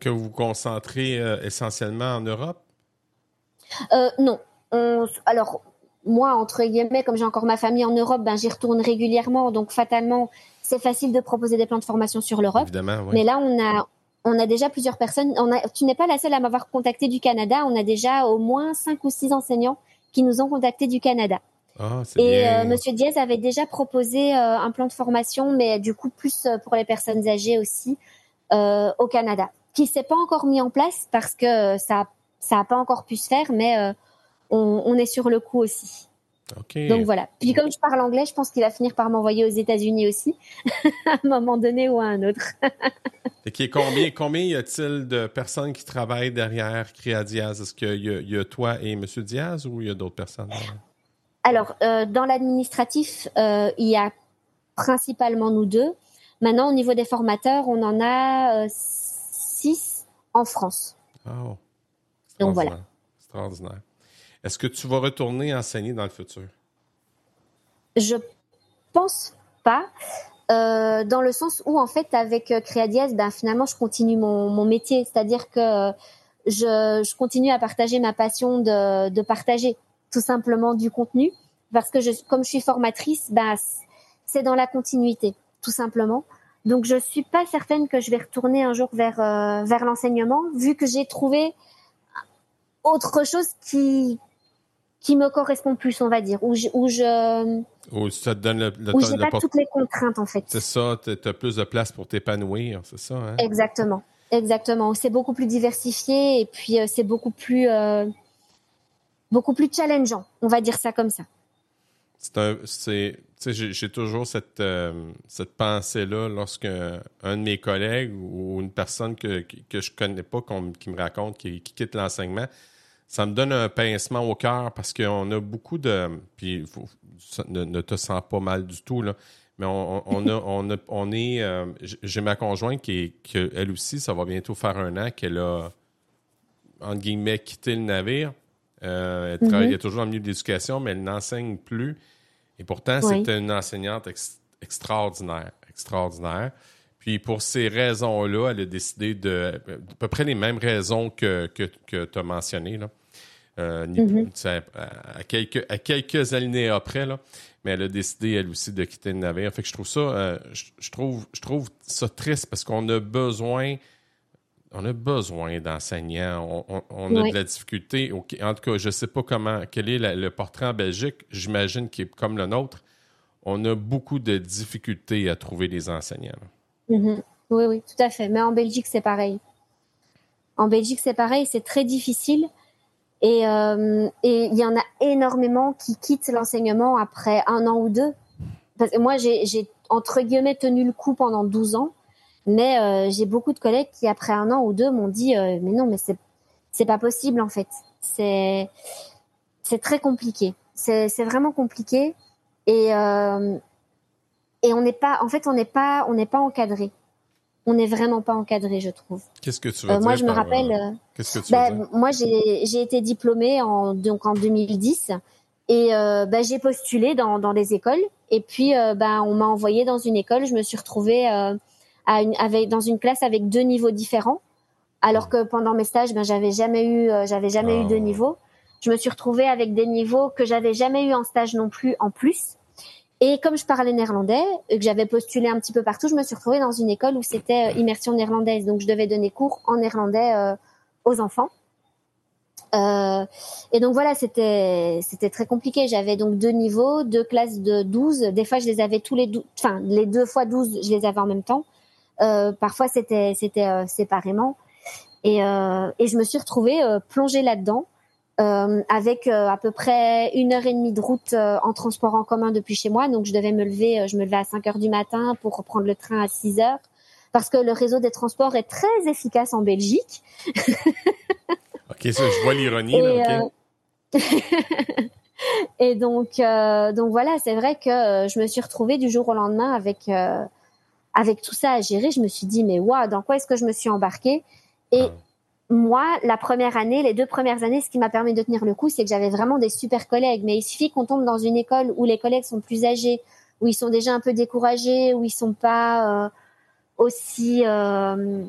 Que vous vous concentrez euh, essentiellement en Europe? Euh, non. On, alors, moi, entre guillemets, comme j'ai encore ma famille en Europe, ben j'y retourne régulièrement, donc fatalement, c'est facile de proposer des plans de formation sur l'Europe. Oui. Mais là, on a on a déjà plusieurs personnes. On a, tu n'es pas la seule à m'avoir contacté du Canada. On a déjà au moins cinq ou six enseignants qui nous ont contacté du Canada. Ah, Et euh, Monsieur Diaz avait déjà proposé euh, un plan de formation, mais du coup plus euh, pour les personnes âgées aussi euh, au Canada, qui s'est pas encore mis en place parce que ça ça a pas encore pu se faire, mais euh, on, on est sur le coup aussi. OK. Donc voilà. Puis comme je parle anglais, je pense qu'il va finir par m'envoyer aux États-Unis aussi, à un moment donné ou à un autre. Qu'il y a combien, combien y a-t-il de personnes qui travaillent derrière Créa Diaz? Est-ce qu'il y, a- il y a toi et M. Diaz ou il y a d'autres personnes? Alors, euh, dans l'administratif, euh, il y a principalement nous deux. Maintenant, au niveau des formateurs, on en a euh, six en France. Oh. Donc voilà. Extraordinaire. Est-ce que tu vas retourner enseigner dans le futur? Je pense pas, euh, dans le sens où, en fait, avec euh, Créadiez, ben, finalement, je continue mon, mon métier. C'est-à-dire que je, je continue à partager ma passion de, de partager tout simplement du contenu. Parce que je, comme je suis formatrice, ben, c'est dans la continuité, tout simplement. Donc, je suis pas certaine que je vais retourner un jour vers, euh, vers l'enseignement, vu que j'ai trouvé autre chose qui, qui me correspond plus, on va dire, où je, où je, Ou ça te donne le, le où j'ai pas toutes les contraintes en fait. C'est ça, tu as plus de place pour t'épanouir, c'est ça, hein? Exactement, exactement. C'est beaucoup plus diversifié et puis euh, c'est beaucoup plus euh, beaucoup plus challengeant. On va dire ça comme ça. C'est j'ai, toujours cette, euh, cette pensée-là lorsque un de mes collègues ou une personne que, que, je connais pas qui me raconte qui, qui quitte l'enseignement, ça me donne un pincement au cœur parce qu'on a beaucoup de, puis faut- ne, ne te sens pas mal du tout là, mais on, a, on a, on est, euh, j'ai- ma conjointe qui, est, qui elle aussi, ça va bientôt faire un an qu'elle a entre guillemets quitté le navire. Euh, elle Mhm. travaillait toujours dans le milieu de l'éducation, mais elle n'enseigne plus. Et pourtant, Oui. c'était une enseignante ex- extraordinaire, extraordinaire. Puis pour ces raisons-là, elle a décidé de à peu près les mêmes raisons que, que, que tu as mentionnées. Là. Euh, Mhm. sais, à, quelques, à quelques alinéas après, là, mais elle a décidé, elle aussi, de quitter le navire. Fait que je trouve ça, euh, je, je trouve, je trouve ça triste parce qu'on a besoin on a besoin d'enseignants. On, on- on a de la difficulté. En tout cas, je ne sais pas comment, quel est la- le portrait en Belgique. J'imagine qu'il est comme le nôtre. On a beaucoup de difficultés à trouver des enseignants. Mhm. Oui, oui, tout à fait. Mais en Belgique, c'est pareil. En Belgique, c'est pareil. C'est très difficile. Et euh, il y en a énormément qui quittent l'enseignement après un an ou deux. Parce que moi, j'ai entre guillemets tenu le coup pendant 12 ans. Mais euh, j'ai beaucoup de collègues qui, après un an ou deux, m'ont dit euh, Mais non, mais c'est pas possible, en fait. C'est très compliqué. C'est vraiment compliqué. Et, et on n'est pas, en fait, on n'est pas, on n'est pas encadré. On n'est vraiment pas encadré, je trouve. Qu'est-ce que tu veux Euh, dire? moi, je me rappelle. euh, euh, Qu'est-ce que tu veux bah, dire? moi, j'ai j'ai été diplômée en donc en 2010 et euh, bah, j'ai postulé dans dans les écoles et puis euh, bah, on m'a envoyé dans une école. Je me suis retrouvée euh, à une, avec dans une classe avec deux niveaux différents, alors que pendant mes stages, ben j'avais jamais eu euh, j'avais jamais Ah, eu deux ouais. niveaux. Je me suis retrouvée avec des niveaux que j'avais jamais eu en stage non plus en plus. Et comme je parlais néerlandais et que j'avais postulé un petit peu partout, je me suis retrouvée dans une école où c'était euh, immersion néerlandaise. Donc je devais donner cours en néerlandais euh, aux enfants. Euh, et donc voilà, c'était c'était très compliqué. J'avais donc deux niveaux, deux classes de 12. Des fois, je les avais tous les dou- enfin les deux fois 12, je les avais en même temps. Euh, parfois, c'était c'était euh, séparément. Et, euh, et je me suis retrouvée euh, plongée là-dedans euh, avec euh, à peu près une heure et demie de route euh, en transport en commun depuis chez moi. Donc je devais me lever, euh, je me levais à 5 heures du matin pour reprendre le train à 6 heures parce que le réseau des transports est très efficace en Belgique. OK, ça, je vois l'ironie. là, OK. euh, et donc, euh, donc voilà, c'est vrai que je me suis retrouvée du jour au lendemain avec euh, avec tout ça à gérer. Je me suis dit mais waouh, dans quoi est-ce que je me suis embarquée? Et Ah. Moi, la première année, les deux premières années, ce qui m'a permis de tenir le coup, c'est que j'avais vraiment des super collègues. Mais il suffit qu'on tombe dans une école où les collègues sont plus âgés, où ils sont déjà un peu découragés, où ils sont pas euh, aussi euh,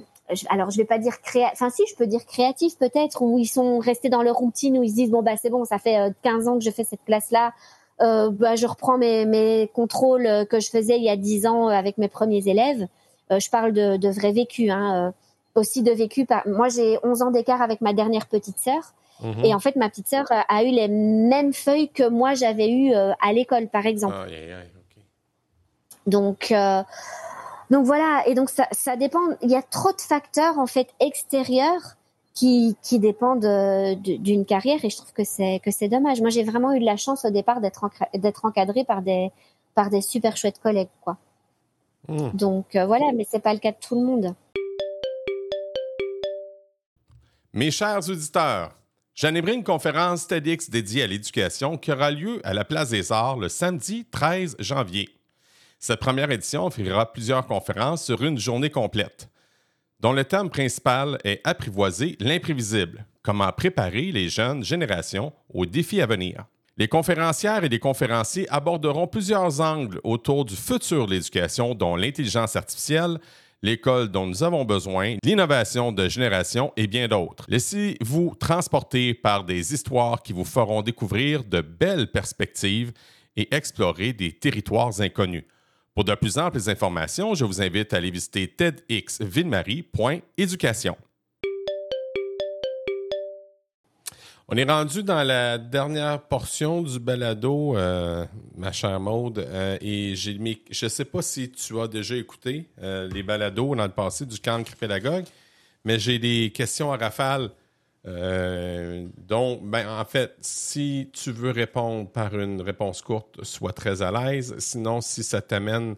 alors je vais pas dire créatif, enfin si je peux dire créatif peut-être, où ils sont restés dans leur routine, où ils se disent bon bah c'est bon, ça fait 15 ans que je fais cette classe-là, euh, bah, je reprends mes, mes contrôles que je faisais il y a 10 ans avec mes premiers élèves. je parle de, de vrai vécu, hein, aussi de vécu. Par... Moi j'ai 11 ans d'écart avec ma dernière petite sœur. Mhm. Et en fait, ma petite sœur a eu les mêmes feuilles que moi j'avais eu à l'école, par exemple. Donc, euh, donc voilà. Et donc ça, ça dépend. Il y a trop de facteurs en fait extérieurs qui, qui dépendent d'une carrière et je trouve que c'est que c'est dommage. Moi, j'ai vraiment eu de la chance au départ d'être d'être encadré par des par des super chouettes collègues, quoi. Hmm. Donc euh, voilà, mais c'est pas le cas de tout le monde. Mes chers auditeurs, j'animerai une conférence TEDx dédiée à l'éducation qui aura lieu à la Place des Arts le samedi 13 janvier. Cette première édition offrira plusieurs conférences sur une journée complète, dont le thème principal est Apprivoiser l'imprévisible, comment préparer les jeunes générations aux défis à venir. Les conférencières et les conférenciers aborderont plusieurs angles autour du futur de l'éducation, dont l'intelligence artificielle, l'école dont nous avons besoin, l'innovation de génération et bien d'autres. Laissez-vous transporter par des histoires qui vous feront découvrir de belles perspectives et explorer des territoires inconnus. Pour de plus amples informations, je vous invite à aller visiter tedxvillemarie.éducation. On est rendu dans la dernière portion du balado, euh, ma chère Maude, euh, et j'ai je ne sais pas si tu as déjà écouté euh, les balados dans le passé du cancre pédagogue, mais j'ai des questions à rafale donc, ben, en fait, si tu veux répondre par une réponse courte, sois très à l'aise. Sinon, si ça t'amène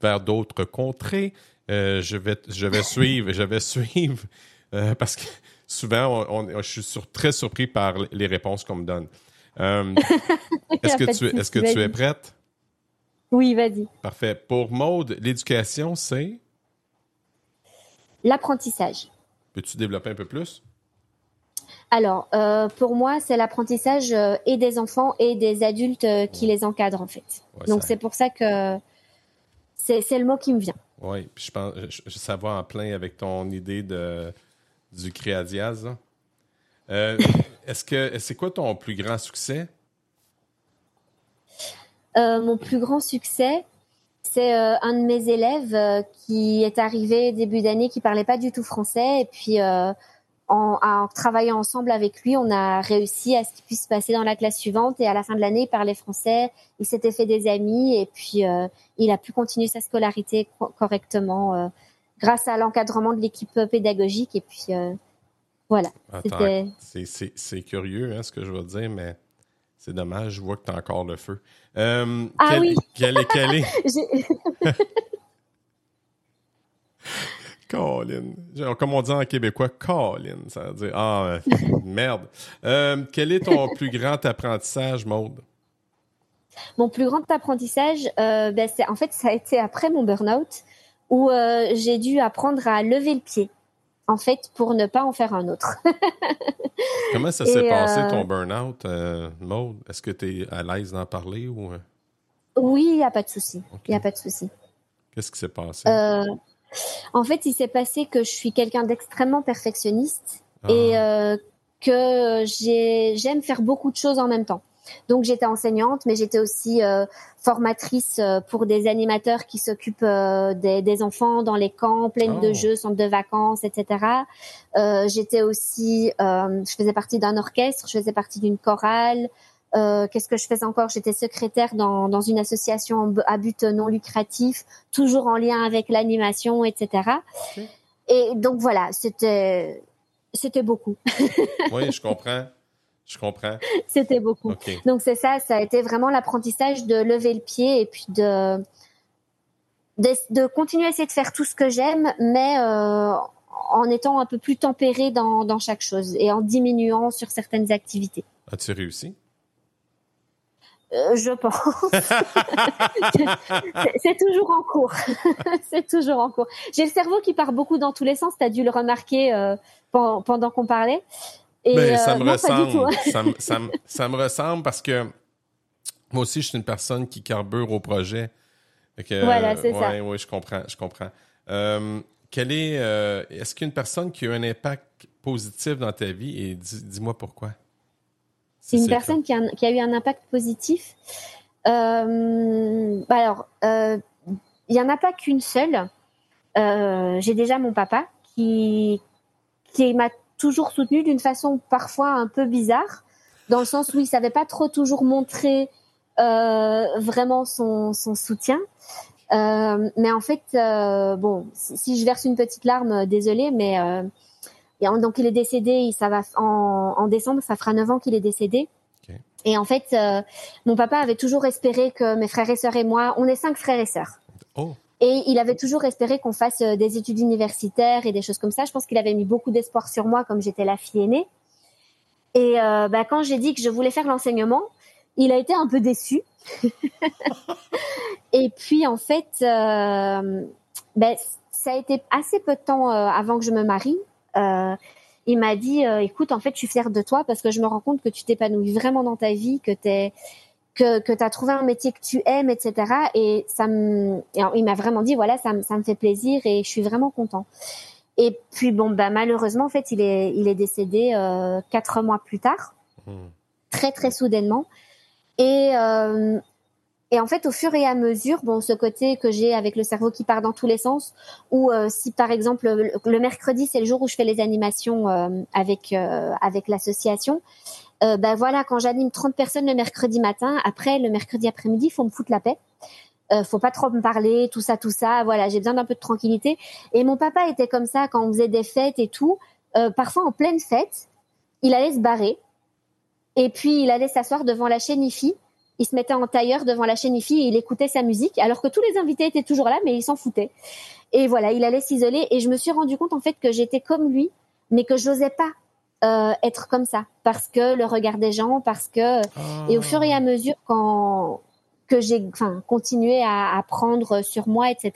vers d'autres contrées, je vais, je vais suivre, je vais suivre, parce que souvent, je suis très surpris par les réponses qu'on me donne. est-ce que tu, est-ce que tu es prête? Oui, vas-y. Parfait. Pour Maude, l'éducation, c'est? L'apprentissage. Peux-tu développer un peu plus? Alors, euh, pour moi, c'est l'apprentissage euh, et des enfants et des adultes euh, qui les encadrent en fait. Donc c'est pour ça que c'est le mot qui me vient. Oui, je pense, je, ça va en plein avec ton idée de du créadiaz. Est-ce que c'est quoi ton plus grand succès? Mon plus grand succès, c'est un de mes élèves qui est arrivé début d'année qui parlait pas du tout français et puis en, travaillant ensemble avec lui, on a réussi à ce qu'il puisse passer dans la classe suivante. Et à la fin de l'année, il parlait français, il s'était fait des amis et puis euh, il a pu continuer sa scolarité correctement euh, grâce à l'encadrement de l'équipe pédagogique. Et puis euh, voilà. C'est curieux hein, ce que je veux dire, mais c'est dommage. Je vois que tu as encore le feu. ah oui. Quel est, quel est... Colin. Comme on dit en québécois, Colin. Ça veut dire, ah, merde. Euh, quel est ton plus grand apprentissage, Maude? Mon plus grand apprentissage, euh, ben, c'est en fait, ça a été après mon burn-out où euh, j'ai dû apprendre à lever le pied, en fait, pour ne pas en faire un autre. Comment ça s'est passé ton burn-out, Maude? Est-ce que tu es à l'aise d'en parler ou? Oui, il n'y a pas de souci. Il n'y a pas de souci. Qu'est-ce qui s'est passé? En fait, il s'est passé que je suis quelqu'un d'extrêmement perfectionniste ah. et euh, que j'aime faire beaucoup de choses en même temps. Donc j'étais enseignante, mais j'étais aussi euh, formatrice euh, pour des animateurs qui s'occupent des, enfants dans les camps, pleins de oh. jeux, centres de vacances, etc. j'étais aussi, je faisais partie d'un orchestre, je faisais partie d'une chorale. Euh, qu'est-ce que je faisais encore? J'étais secrétaire dans, dans une association à but non lucratif, toujours en lien avec l'animation, etc. Et donc voilà, c'était c'était beaucoup. oui, je comprends. Je comprends. C'était beaucoup. Donc c'est ça, ça a été vraiment l'apprentissage de lever le pied et puis de de, de continuer à essayer de faire tout ce que j'aime, mais euh, en étant un peu plus tempéré dans, dans chaque chose et en diminuant sur certaines activités. As-tu réussi? Euh, je pense. c'est toujours en cours. c'est toujours en cours. J'ai le cerveau qui part beaucoup dans tous les sens. Tu as dû le remarquer euh, pendant, qu'on parlait. Et, ben, ça, me ressemble. ça, me, ressemble parce que moi aussi, je suis une personne qui carbure au projet. voilà, c'est ça. Oui, je comprends. Je comprends. Euh, est, est-ce qu'il y a une personne qui a eu un impact positif dans ta vie et dis-moi pourquoi? C'est une personne qui a, qui a, eu un impact positif. Euh, bah alors, euh, il n'y en a pas qu'une seule. Euh, J'ai déjà mon papa qui, qui m'a toujours soutenu d'une façon parfois un peu bizarre, dans le sens où il savait pas trop toujours montrer euh, vraiment son, son soutien. Euh, mais en fait, euh, bon, si, si, je verse une petite larme, désolée, mais et donc il est décédé, ça va en, en décembre, ça fera 9 ans qu'il est décédé. Et en fait, mon papa avait toujours espéré que mes frères et sœurs et moi, on est cinq frères et sœurs. Oh. Et il avait toujours espéré qu'on fasse euh, des études universitaires et des choses comme ça. Je pense qu'il avait mis beaucoup d'espoir sur moi, comme j'étais la fille aînée. Et euh, bah, quand j'ai dit que je voulais faire l'enseignement, il a été un peu déçu. et puis en fait, euh, bah, ça a été assez peu de temps euh, avant que je me marie. Euh, il m'a dit écoute en fait je suis fière de toi parce que je me rends compte que tu t'épanouis vraiment dans ta vie que t'es que que tu as trouvé un métier que tu aimes etc et ça me il m'a vraiment dit voilà ça me ça me fait plaisir et je suis vraiment content. Et puis bon bah malheureusement en fait il est il est décédé euh, quatre mois plus tard. Mmh. très très soudainement. Et euh, et en fait, au fur et à mesure, bon, ce côté que j'ai avec le cerveau qui part dans tous les sens, ou euh, si par exemple le, mercredi c'est le jour où je fais les animations euh, avec euh, avec l'association, ben voilà, quand j'anime 30 personnes le mercredi matin, après le mercredi après-midi, faut me foutre la paix. Euh, faut pas trop me parler, tout ça, tout ça. Voilà, j'ai besoin d'un peu de tranquillité. Et mon papa était comme ça quand on faisait des fêtes et tout. parfois en pleine fête, il allait se barrer et puis il allait s'asseoir devant la chaîne IFI il se mettait en tailleur devant la chaîne IFI et il écoutait sa musique, alors que tous les invités étaient toujours là, mais il s'en foutait. Et voilà, il allait s'isoler. Et je me suis rendu compte en fait que j'étais comme lui, mais que je n'osais pas euh, être comme ça, parce que le regard des gens, parce que et au fur et à mesure quand que j'ai enfin continué à apprendre sur moi, etc.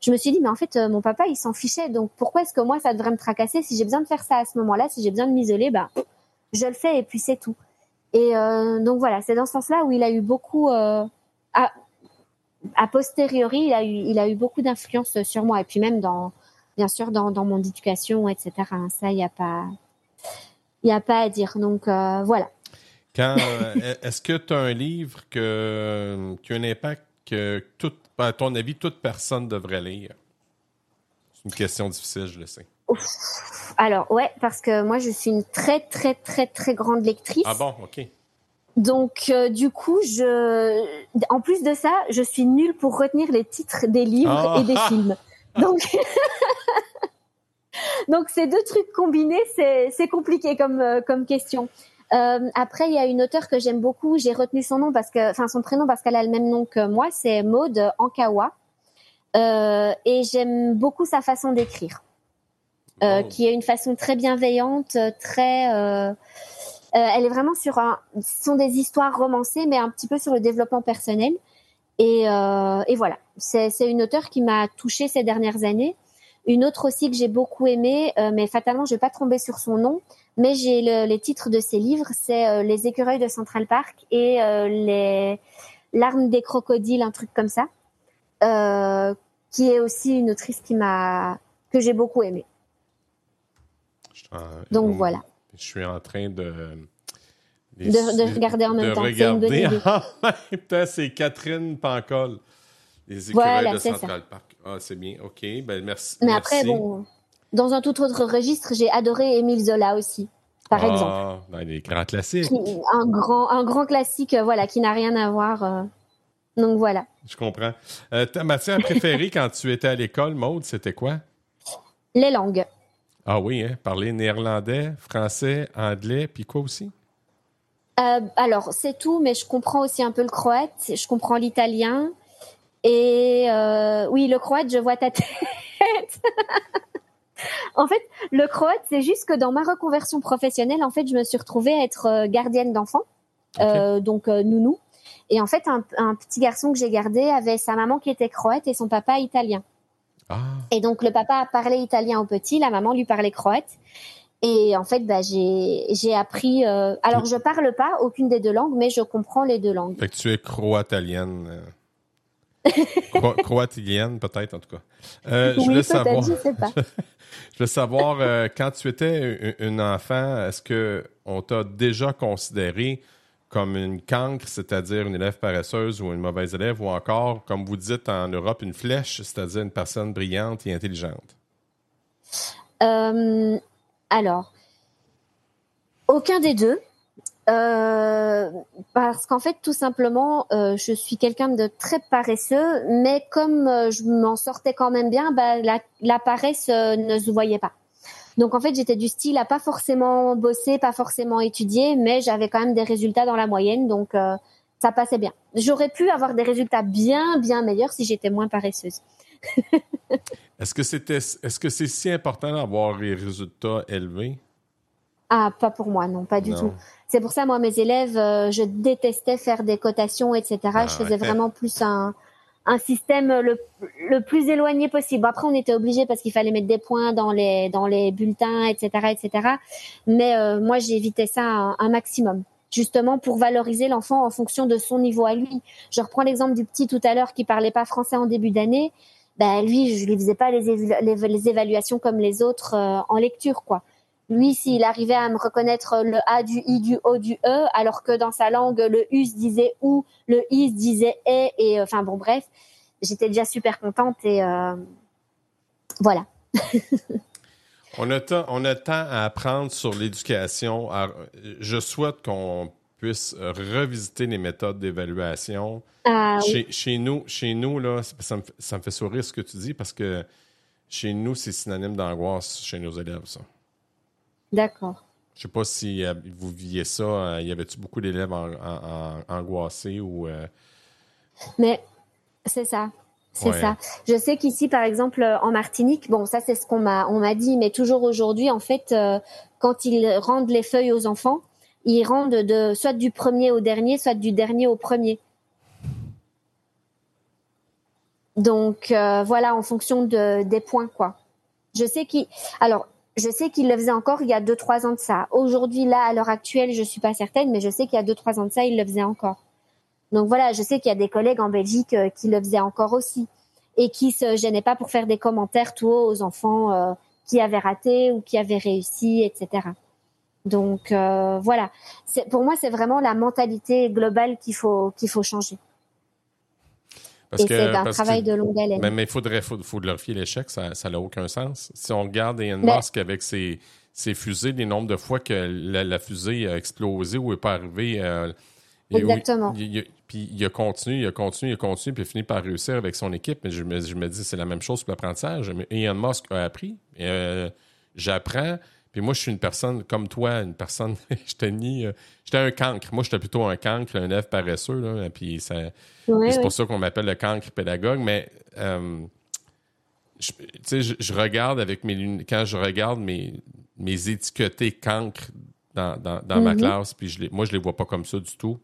Je me suis dit mais en fait euh, mon papa il s'en fichait, donc pourquoi est-ce que moi ça devrait me tracasser si j'ai besoin de faire ça à ce moment-là, si j'ai besoin de m'isoler, bah je le fais et puis c'est tout. Et euh, donc voilà, c'est dans ce sens-là où il a eu beaucoup, à, posteriori, il a eu, il a eu beaucoup d'influence sur moi. Et puis même dans, bien sûr, dans, dans mon éducation, etc. Hein, ça, il n'y a pas, il y a pas à dire. Donc euh, voilà. Quand, est-ce que tu as un livre que, qui a un impact que, toute, à ton avis, toute personne devrait lire? C'est une question difficile, je le sais. Alors ouais, parce que moi je suis une très très très très grande lectrice. Ah bon, ok. Donc euh, du coup, je, en plus de ça, je suis nulle pour retenir les titres des livres et des ah. films. Donc, donc ces deux trucs combinés, c'est compliqué comme euh, comme question. Euh, après, il y a une auteure que j'aime beaucoup. J'ai retenu son nom parce que, enfin son prénom parce qu'elle a le même nom que moi. C'est Maude Ankawa. et j'aime beaucoup sa façon d'écrire. Euh, qui est une façon très bienveillante, très. Euh, euh, elle est vraiment sur un. Ce sont des histoires romancées, mais un petit peu sur le développement personnel. Et, et voilà, c'est une auteure qui m'a touchée ces dernières années. Une autre aussi que j'ai beaucoup aimée, mais fatalement je vais pas tomber sur son nom, mais j'ai le, les titres de ses livres, c'est Les écureuils de Central Park et les Larmes des crocodiles, un truc comme ça, qui est aussi une autrice qui m'a que j'ai beaucoup aimée. Donc voilà. Je suis en train de. De, regarder en même temps. Regarder en même temps, c'est Catherine Pancol. Les écureuils de Central Park. Ah, c'est bien. OK. Ben, merci. Mais après, bon, dans un tout autre registre, j'ai adoré Émile Zola aussi, par ah, exemple. Ben, des grands classiques. Un grand, un grand classique, euh, voilà, qui n'a rien à voir. Euh. Donc voilà. Je comprends. Euh, ta matière préférée quand tu étais à l'école, Maude, c'était quoi? Les langues. Ah oui, hein? parler néerlandais, français, anglais, puis quoi aussi? Euh, alors, c'est tout, mais je comprends aussi un peu le croate, je comprends l'italien. Et euh, oui, le croate, je vois ta tête. en fait, le croate, c'est juste que dans ma reconversion professionnelle, en fait, je me suis retrouvée à être euh, gardienne d'enfants, donc nounou. Et en fait, un petit garçon que j'ai gardé avait sa maman qui était croate et son papa italien. Ah. Et donc le papa a parlé italien au petit, la maman lui parlait croate. Et en fait, bah, j'ai appris. Euh, alors, je parle pas aucune des deux langues, mais je comprends les deux langues. Fait que tu es croatalienne. Croatilienne, peut-être, en tout cas. Euh, je voulais savoir, je je voulais savoir, euh, quand tu étais un enfant, est-ce que on t'a déjà considéré comme une cancre, c'est-à-dire une élève paresseuse ou une mauvaise élève, ou encore, comme vous dites en Europe, une flèche, c'est-à-dire une personne brillante et intelligente? Euh, alors, aucun des deux. Euh, parce qu'en fait, tout simplement, euh, je suis quelqu'un de très paresseux, mais comme je m'en sortais quand même bien, bah, la, paresse ne se voyait pas. Donc en fait, j'étais du style à pas forcément bosser, pas forcément étudier, mais j'avais quand même des résultats dans la moyenne, donc euh, ça passait bien. J'aurais pu avoir des résultats bien bien meilleurs si j'étais moins paresseuse. est-ce que c'était est-ce que c'est si important d'avoir des résultats élevés? Ah, pas pour moi, non, pas du tout. C'est pour ça moi mes élèves, euh, je détestais faire des cotations, etc. Ah, je faisais vraiment plus un un système le, le plus éloigné possible. Après, on était obligé parce qu'il fallait mettre des points dans les dans les bulletins, etc., etc. Mais euh, moi, j'évitais ça un, maximum, justement pour valoriser l'enfant en fonction de son niveau à lui. Je reprends l'exemple du petit tout à l'heure qui parlait pas français en début d'année. Ben lui, je lui faisais pas les, les, évaluations comme les autres euh, en lecture, quoi. Lui, s'il arrivait à me reconnaître le A du I, du O, du E, alors que dans sa langue, le U se disait OU, le I se disait E, et euh, enfin bon, bref, j'étais déjà super contente et euh, voilà. on, a on a temps à apprendre sur l'éducation. Je souhaite qu'on puisse revisiter les méthodes d'évaluation. Ah, chez, chez, nous, chez nous là, ça me, ça me fait sourire ce que tu dis parce que chez nous, c'est synonyme d'angoisse chez nos élèves, ça. D'accord. Je sais pas si euh, vous viviez ça. Euh, y avait-tu beaucoup d'élèves angoissés ou. Euh? Mais c'est ça. C'est ça. Je sais qu'ici, par exemple, en Martinique, bon, ça c'est ce qu'on m'a on m'a dit, mais toujours aujourd'hui, en fait, quand ils rendent les feuilles aux enfants, ils rendent de soit du premier au dernier, soit du dernier au premier. Donc voilà, en fonction de, des points, quoi. Je sais qu'il. Alors, je sais qu'il le faisait encore il y a deux trois ans de ça. Aujourd'hui, là, à l'heure actuelle, je suis pas certaine, mais je sais qu'il y a deux trois ans de ça, il le faisait encore. Donc voilà, je sais qu'il y a des collègues en Belgique euh, qui le faisaient encore aussi et qui se gênaient pas pour faire des commentaires tout haut aux enfants euh, qui avaient raté ou qui avaient réussi, etc. Donc euh, voilà, pour moi, c'est vraiment la mentalité globale qu'il faut qu'il faut changer. Parce et c'est un travail de longue haleine. Mais, il faudrait faut, faut glorifier l'échec, ça n'a aucun sens. Si on regarde Elon Musk avec ses, ses, fusées, les nombres de fois que la, fusée a explosé ou n'est pas arrivée. Euh, Exactement. puis il a continué, il a continué, il a continué, puis il a fini par réussir avec son équipe. Mais je me, je me dis, c'est la même chose pour l'apprentissage. Elon Musk a appris. Euh, J'apprends. Puis moi, je suis une personne comme toi, une personne, j'étais ni, euh, j'étais un cancre. Moi, j'étais plutôt un cancre, un œuf paresseux, là, puis c'est pour ça qu'on m'appelle le cancre pédagogue, mais euh, je, je, je, regarde avec mes quand je regarde mes, mes étiquetés cancre dans, dans, dans ma mhm. classe, puis je les, moi, je les vois pas comme ça du tout.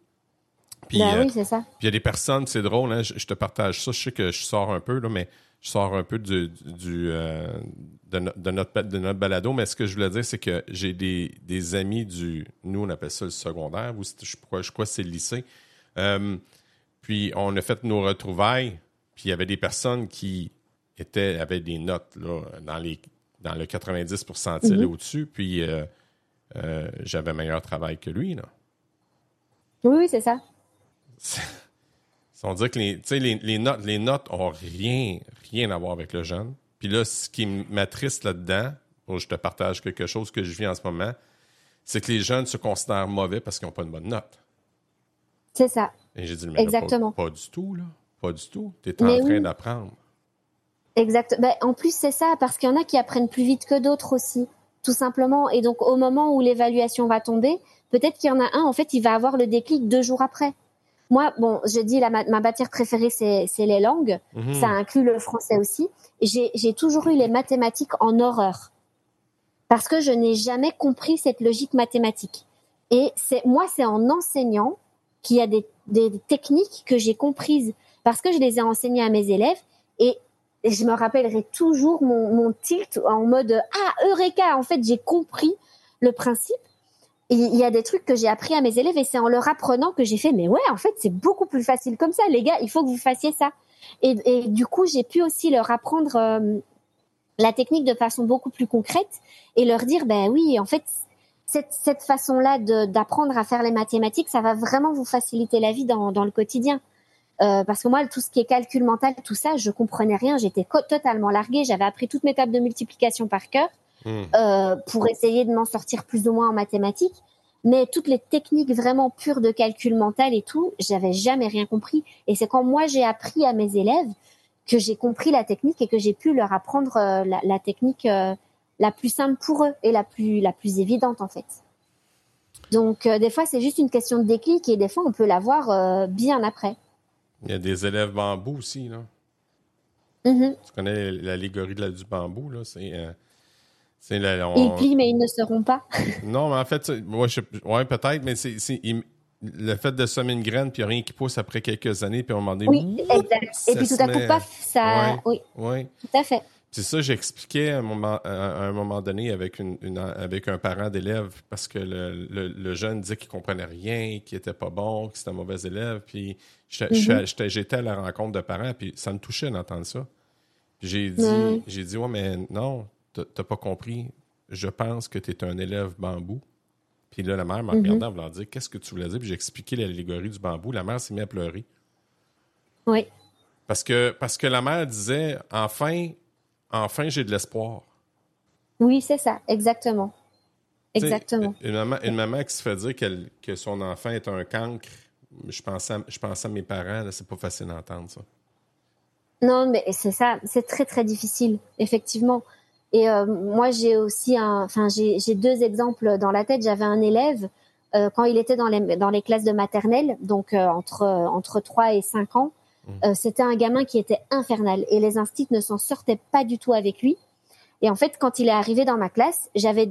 Puis, ben oui, euh, c'est ça. Puis il y a des personnes, c'est drôle, hein, je, te partage ça, je sais que je sors un peu, là, mais je sors un peu du, du euh, de, de, notre, de notre balado, mais ce que je voulais dire, c'est que j'ai des, des amis du, nous on appelle ça le secondaire, ou je crois, je crois que c'est le lycée. Euh, puis on a fait nos retrouvailles, puis il y avait des personnes qui étaient avaient des notes là, dans les dans le 90 percentile mm-hmm. au-dessus, puis euh, j'avais meilleur travail que lui. Là. Oui, oui c'est ça. On dirait que les, les, les, notes, les notes ont rien, rien à voir avec le jeune. Puis là, ce qui m'attriste là-dedans, je te partage quelque chose que je vis en ce moment, c'est que les jeunes se considèrent mauvais parce qu'ils n'ont pas une bonne note. C'est ça. Et j'ai dit, mais Exactement. pas, du tout, là. Pas du tout. Tu es en train d'apprendre. Exact. Ben, en plus, c'est ça, parce qu'il y en a qui apprennent plus vite que d'autres aussi, tout simplement. Et donc, au moment où l'évaluation va tomber, peut-être qu'il y en a un, en fait, il va avoir le déclic deux jours après. Moi, bon, je dis la, ma matière préférée, c'est les langues. Mhm. Ça inclut le français aussi. J'ai toujours eu les mathématiques en horreur parce que je n'ai jamais compris cette logique mathématique. Et c'est moi, c'est en enseignant qu'il y a des, des techniques que j'ai comprises parce que je les ai enseignées à mes élèves et je me rappellerai toujours mon, mon tilt en mode ah eureka en fait j'ai compris le principe il y a des trucs que j'ai appris à mes élèves et c'est en leur apprenant que j'ai fait mais ouais en fait c'est beaucoup plus facile comme ça les gars il faut que vous fassiez ça Et, du coup, j'ai pu aussi leur apprendre euh, la technique de façon beaucoup plus concrète et leur dire, ben oui, en fait, cette, façon-là d'apprendre à faire les mathématiques, ça va vraiment vous faciliter la vie dans, dans le quotidien. Euh, parce que moi, tout ce qui est calcul mental, tout ça, je comprenais rien. J'étais totalement larguée. J'avais appris toutes mes tables de multiplication par cœur hmm. euh, pour essayer de m'en sortir plus ou moins en mathématiques. Mais toutes les techniques vraiment pures de calcul mental et tout, j'avais jamais rien compris. Et c'est quand moi j'ai appris à mes élèves que j'ai compris la technique et que j'ai pu leur apprendre euh, la, la, technique euh, la plus simple pour eux et la plus la plus évidente en fait. Donc euh, des fois c'est juste une question de déclic et des fois on peut l'avoir bien après. Il y a des élèves bambou aussi, là. Mm-hmm. Tu connais l'allégorie du bambou, là? C'est. Ils plient, mais ils ne seront pas. non, mais en fait, ouais, ouais peut-être, mais c'est le fait de semer une graine, puis il n'y a rien qui pousse après quelques années, puis à un moment donné. Oui, exact. Et puis tout à coup, paf, ça. Oui. Tout à fait. C'est ça, j'expliquais à, un moment donné avec, une, avec un parent d'élève parce que le, jeune disait qu'il comprenait rien, qu'il était pas bon, que c'était un mauvais élève. Puis mm-hmm. j'étais à la rencontre de parents, puis ça me touchait d'entendre ça. j'ai dit, j'ai dit, ouais, mais non, t'as pas compris. Je pense que tu es un élève bambou. Puis là, la mère m'a mm-hmm. regardé en voulant dire qu'est-ce que tu voulais dire? Puis j'ai expliqué l'allégorie du bambou. La mère s'est mise à pleurer. Oui. Parce que, parce que la mère disait, enfin, enfin, j'ai de l'espoir. Oui, c'est ça, exactement. Exactement. Une maman, une maman, qui se fait dire que son enfant est un cancre, je pense à, je pense à mes parents, c'est pas facile d'entendre ça. Non, mais c'est ça, c'est très très difficile, effectivement. Et euh, moi, j'ai aussi un, enfin, j'ai deux exemples dans la tête. J'avais un élève euh, quand il était dans les dans les classes de maternelle, donc euh, entre entre 3 et 5 ans. Euh, c'était un gamin qui était infernal et les instits ne s'en sortaient pas du tout avec lui. Et en fait, quand il est arrivé dans ma classe, j'avais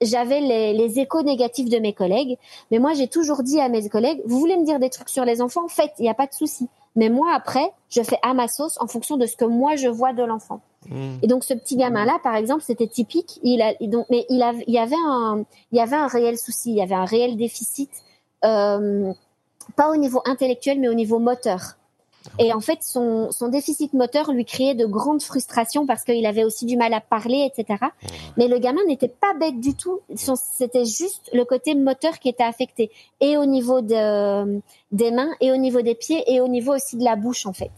j'avais les, les, échos négatifs de mes collègues, mais moi j'ai toujours dit à mes collègues, vous voulez me dire des trucs sur les enfants, faites, il n'y a pas de souci. Mais moi après, je fais à ma sauce en fonction de ce que moi je vois de l'enfant. Mmh. Et donc ce petit gamin là, par exemple, c'était typique. Il a donc, mais il, a, il y avait un, il y avait un réel souci, il y avait un réel déficit, euh, pas au niveau intellectuel, mais au niveau moteur. Et en fait, son, son déficit moteur lui créait de grandes frustrations parce qu'il avait aussi du mal à parler, etc. Mais le gamin n'était pas bête du tout. C'était juste le côté moteur qui était affecté, et au niveau de, des mains, et au niveau des pieds, et au niveau aussi de la bouche, en fait.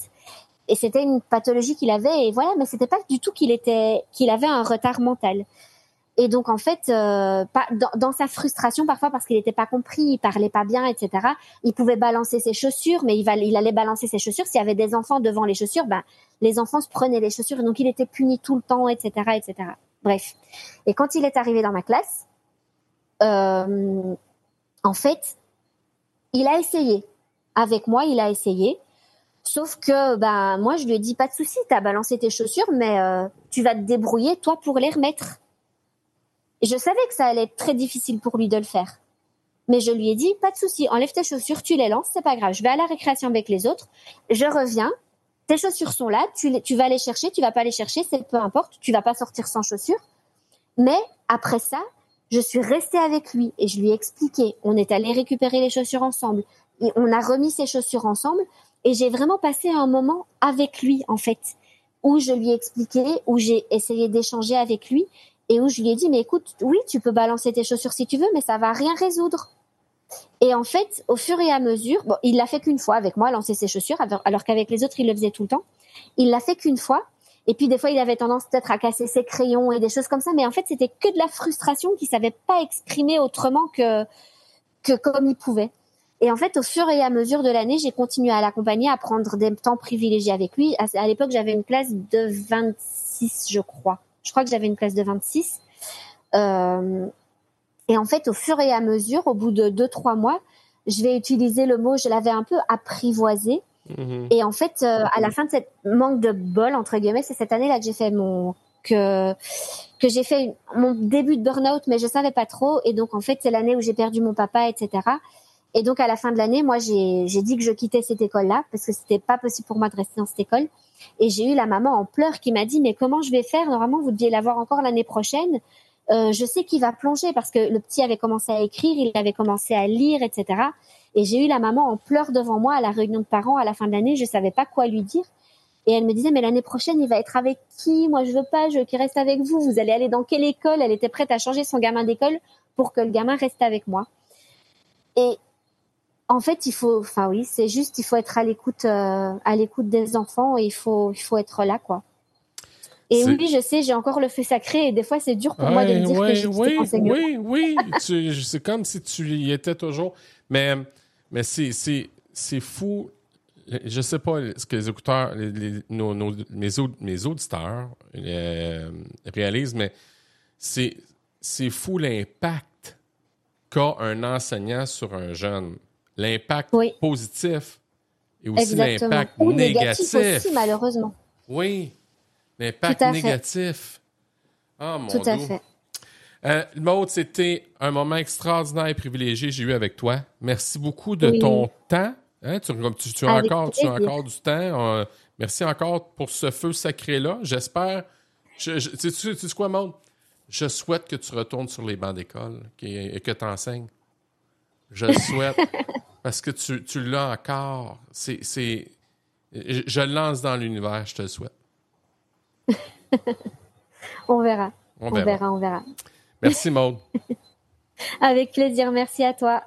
Et c'était une pathologie qu'il avait, et voilà. Mais c'était pas du tout qu'il était, qu'il avait un retard mental. Et donc en fait, euh, pas, dans, sa frustration parfois parce qu'il n'était pas compris, il parlait pas bien, etc. Il pouvait balancer ses chaussures, mais il, allait balancer ses chaussures. S'il y avait des enfants devant les chaussures, ben les enfants se prenaient les chaussures, donc il était puni tout le temps, etc., etc. Bref. Et quand il est arrivé dans ma classe, euh, en fait, il a essayé. Avec moi, il a essayé. Sauf que ben moi, je lui ai dit pas de souci, t'as balancé tes chaussures, mais euh, tu vas te débrouiller toi pour les remettre. Et je savais que ça allait être très difficile pour lui de le faire. Mais je lui ai dit, pas de souci, enlève tes chaussures, tu les lances, c'est pas grave. Je vais à la récréation avec les autres, je reviens, tes chaussures sont là, tu, tu vas les chercher, tu vas pas les chercher, c'est peu importe, tu vas pas sortir sans chaussures. Mais après ça, je suis restée avec lui et je lui ai expliqué. On est allé récupérer les chaussures ensemble. Et on a remis ses chaussures ensemble et j'ai vraiment passé un moment avec lui en fait, où je lui ai expliqué, où j'ai essayé d'échanger avec lui et où je lui ai dit mais écoute oui tu peux balancer tes chaussures si tu veux mais ça va rien résoudre. Et en fait au fur et à mesure bon il l'a fait qu'une fois avec moi lancer ses chaussures alors, qu'avec les autres il le faisait tout le temps. Il l'a fait qu'une fois. Et puis des fois il avait tendance peut-être à casser ses crayons et des choses comme ça. Mais en fait c'était que de la frustration qu'il savait pas exprimer autrement que que comme il pouvait et en fait, au fur et à mesure de l'année, j'ai continué à l'accompagner, à prendre des temps privilégiés avec lui. À l'époque, j'avais une classe de 26, je crois. Je crois que j'avais une classe de 26. Euh, et en fait, au fur et à mesure, au bout de deux, trois mois, je vais utiliser le mot, je l'avais un peu apprivoisé. Mhm. Et en fait, euh, à la fin de cette manque de bol, entre guillemets, c'est cette année-là que j'ai fait mon, que, que j'ai fait mon début de burn-out, mais je savais pas trop. Et donc, en fait, c'est l'année où j'ai perdu mon papa, etc. Et donc, à la fin de l'année, moi, j'ai dit que je quittais cette école-là parce que c'était pas possible pour moi de rester dans cette école. Et j'ai eu la maman en pleurs qui m'a dit mais comment je vais faire? Normalement, vous deviez l'avoir encore l'année prochaine. Euh, je sais qu'il va plonger parce que le petit avait commencé à écrire, il avait commencé à lire, etc. Et j'ai eu la maman en pleurs devant moi à la réunion de parents à la fin de l'année. Je savais pas quoi lui dire. Et elle me disait, mais l'année prochaine, il va être avec qui? Moi, je veux pas, je veux qu'il reste avec vous. Vous allez aller dans quelle école? Elle était prête à changer son gamin d'école pour que le gamin reste avec moi. Et en fait, il faut, enfin oui, c'est juste, il faut être à l'écoute, euh, à l'écoute des enfants et il faut, il faut être là, quoi. Et oui, je sais, j'ai encore le feu sacré et des fois, c'est dur pour moi de me dire que je oui, oui, oui, oui, c'est comme si tu y étais toujours. Mais, mais c'est, fou. Je sais pas ce que les écouteurs, les, nos, nos, mes, mes auditeurs euh, réalisent, mais c'est, c'est fou l'impact qu'a un enseignant sur un jeune. L'impact positif et aussi l'impact négatif. aussi, malheureusement. Oui, l'impact négatif. Oh mon Tout à fait. Euh, Maud, c'était un moment extraordinaire et privilégié que j'ai eu avec toi. Merci beaucoup de ton temps. Hein, tu, tu, as encore, tu, as encore, du temps. Euh, merci encore pour ce feu sacré-là. J'espère. tu sais quoi, Maud? Je souhaite que tu retournes sur les bancs d'école et, que tu enseignes. Je le souhaite. Parce que tu, tu l'as encore. C'est, je, le lance dans l'univers, je te le souhaite. on verra. On, verra. on verra, Merci, Maude. Avec plaisir. Merci à toi.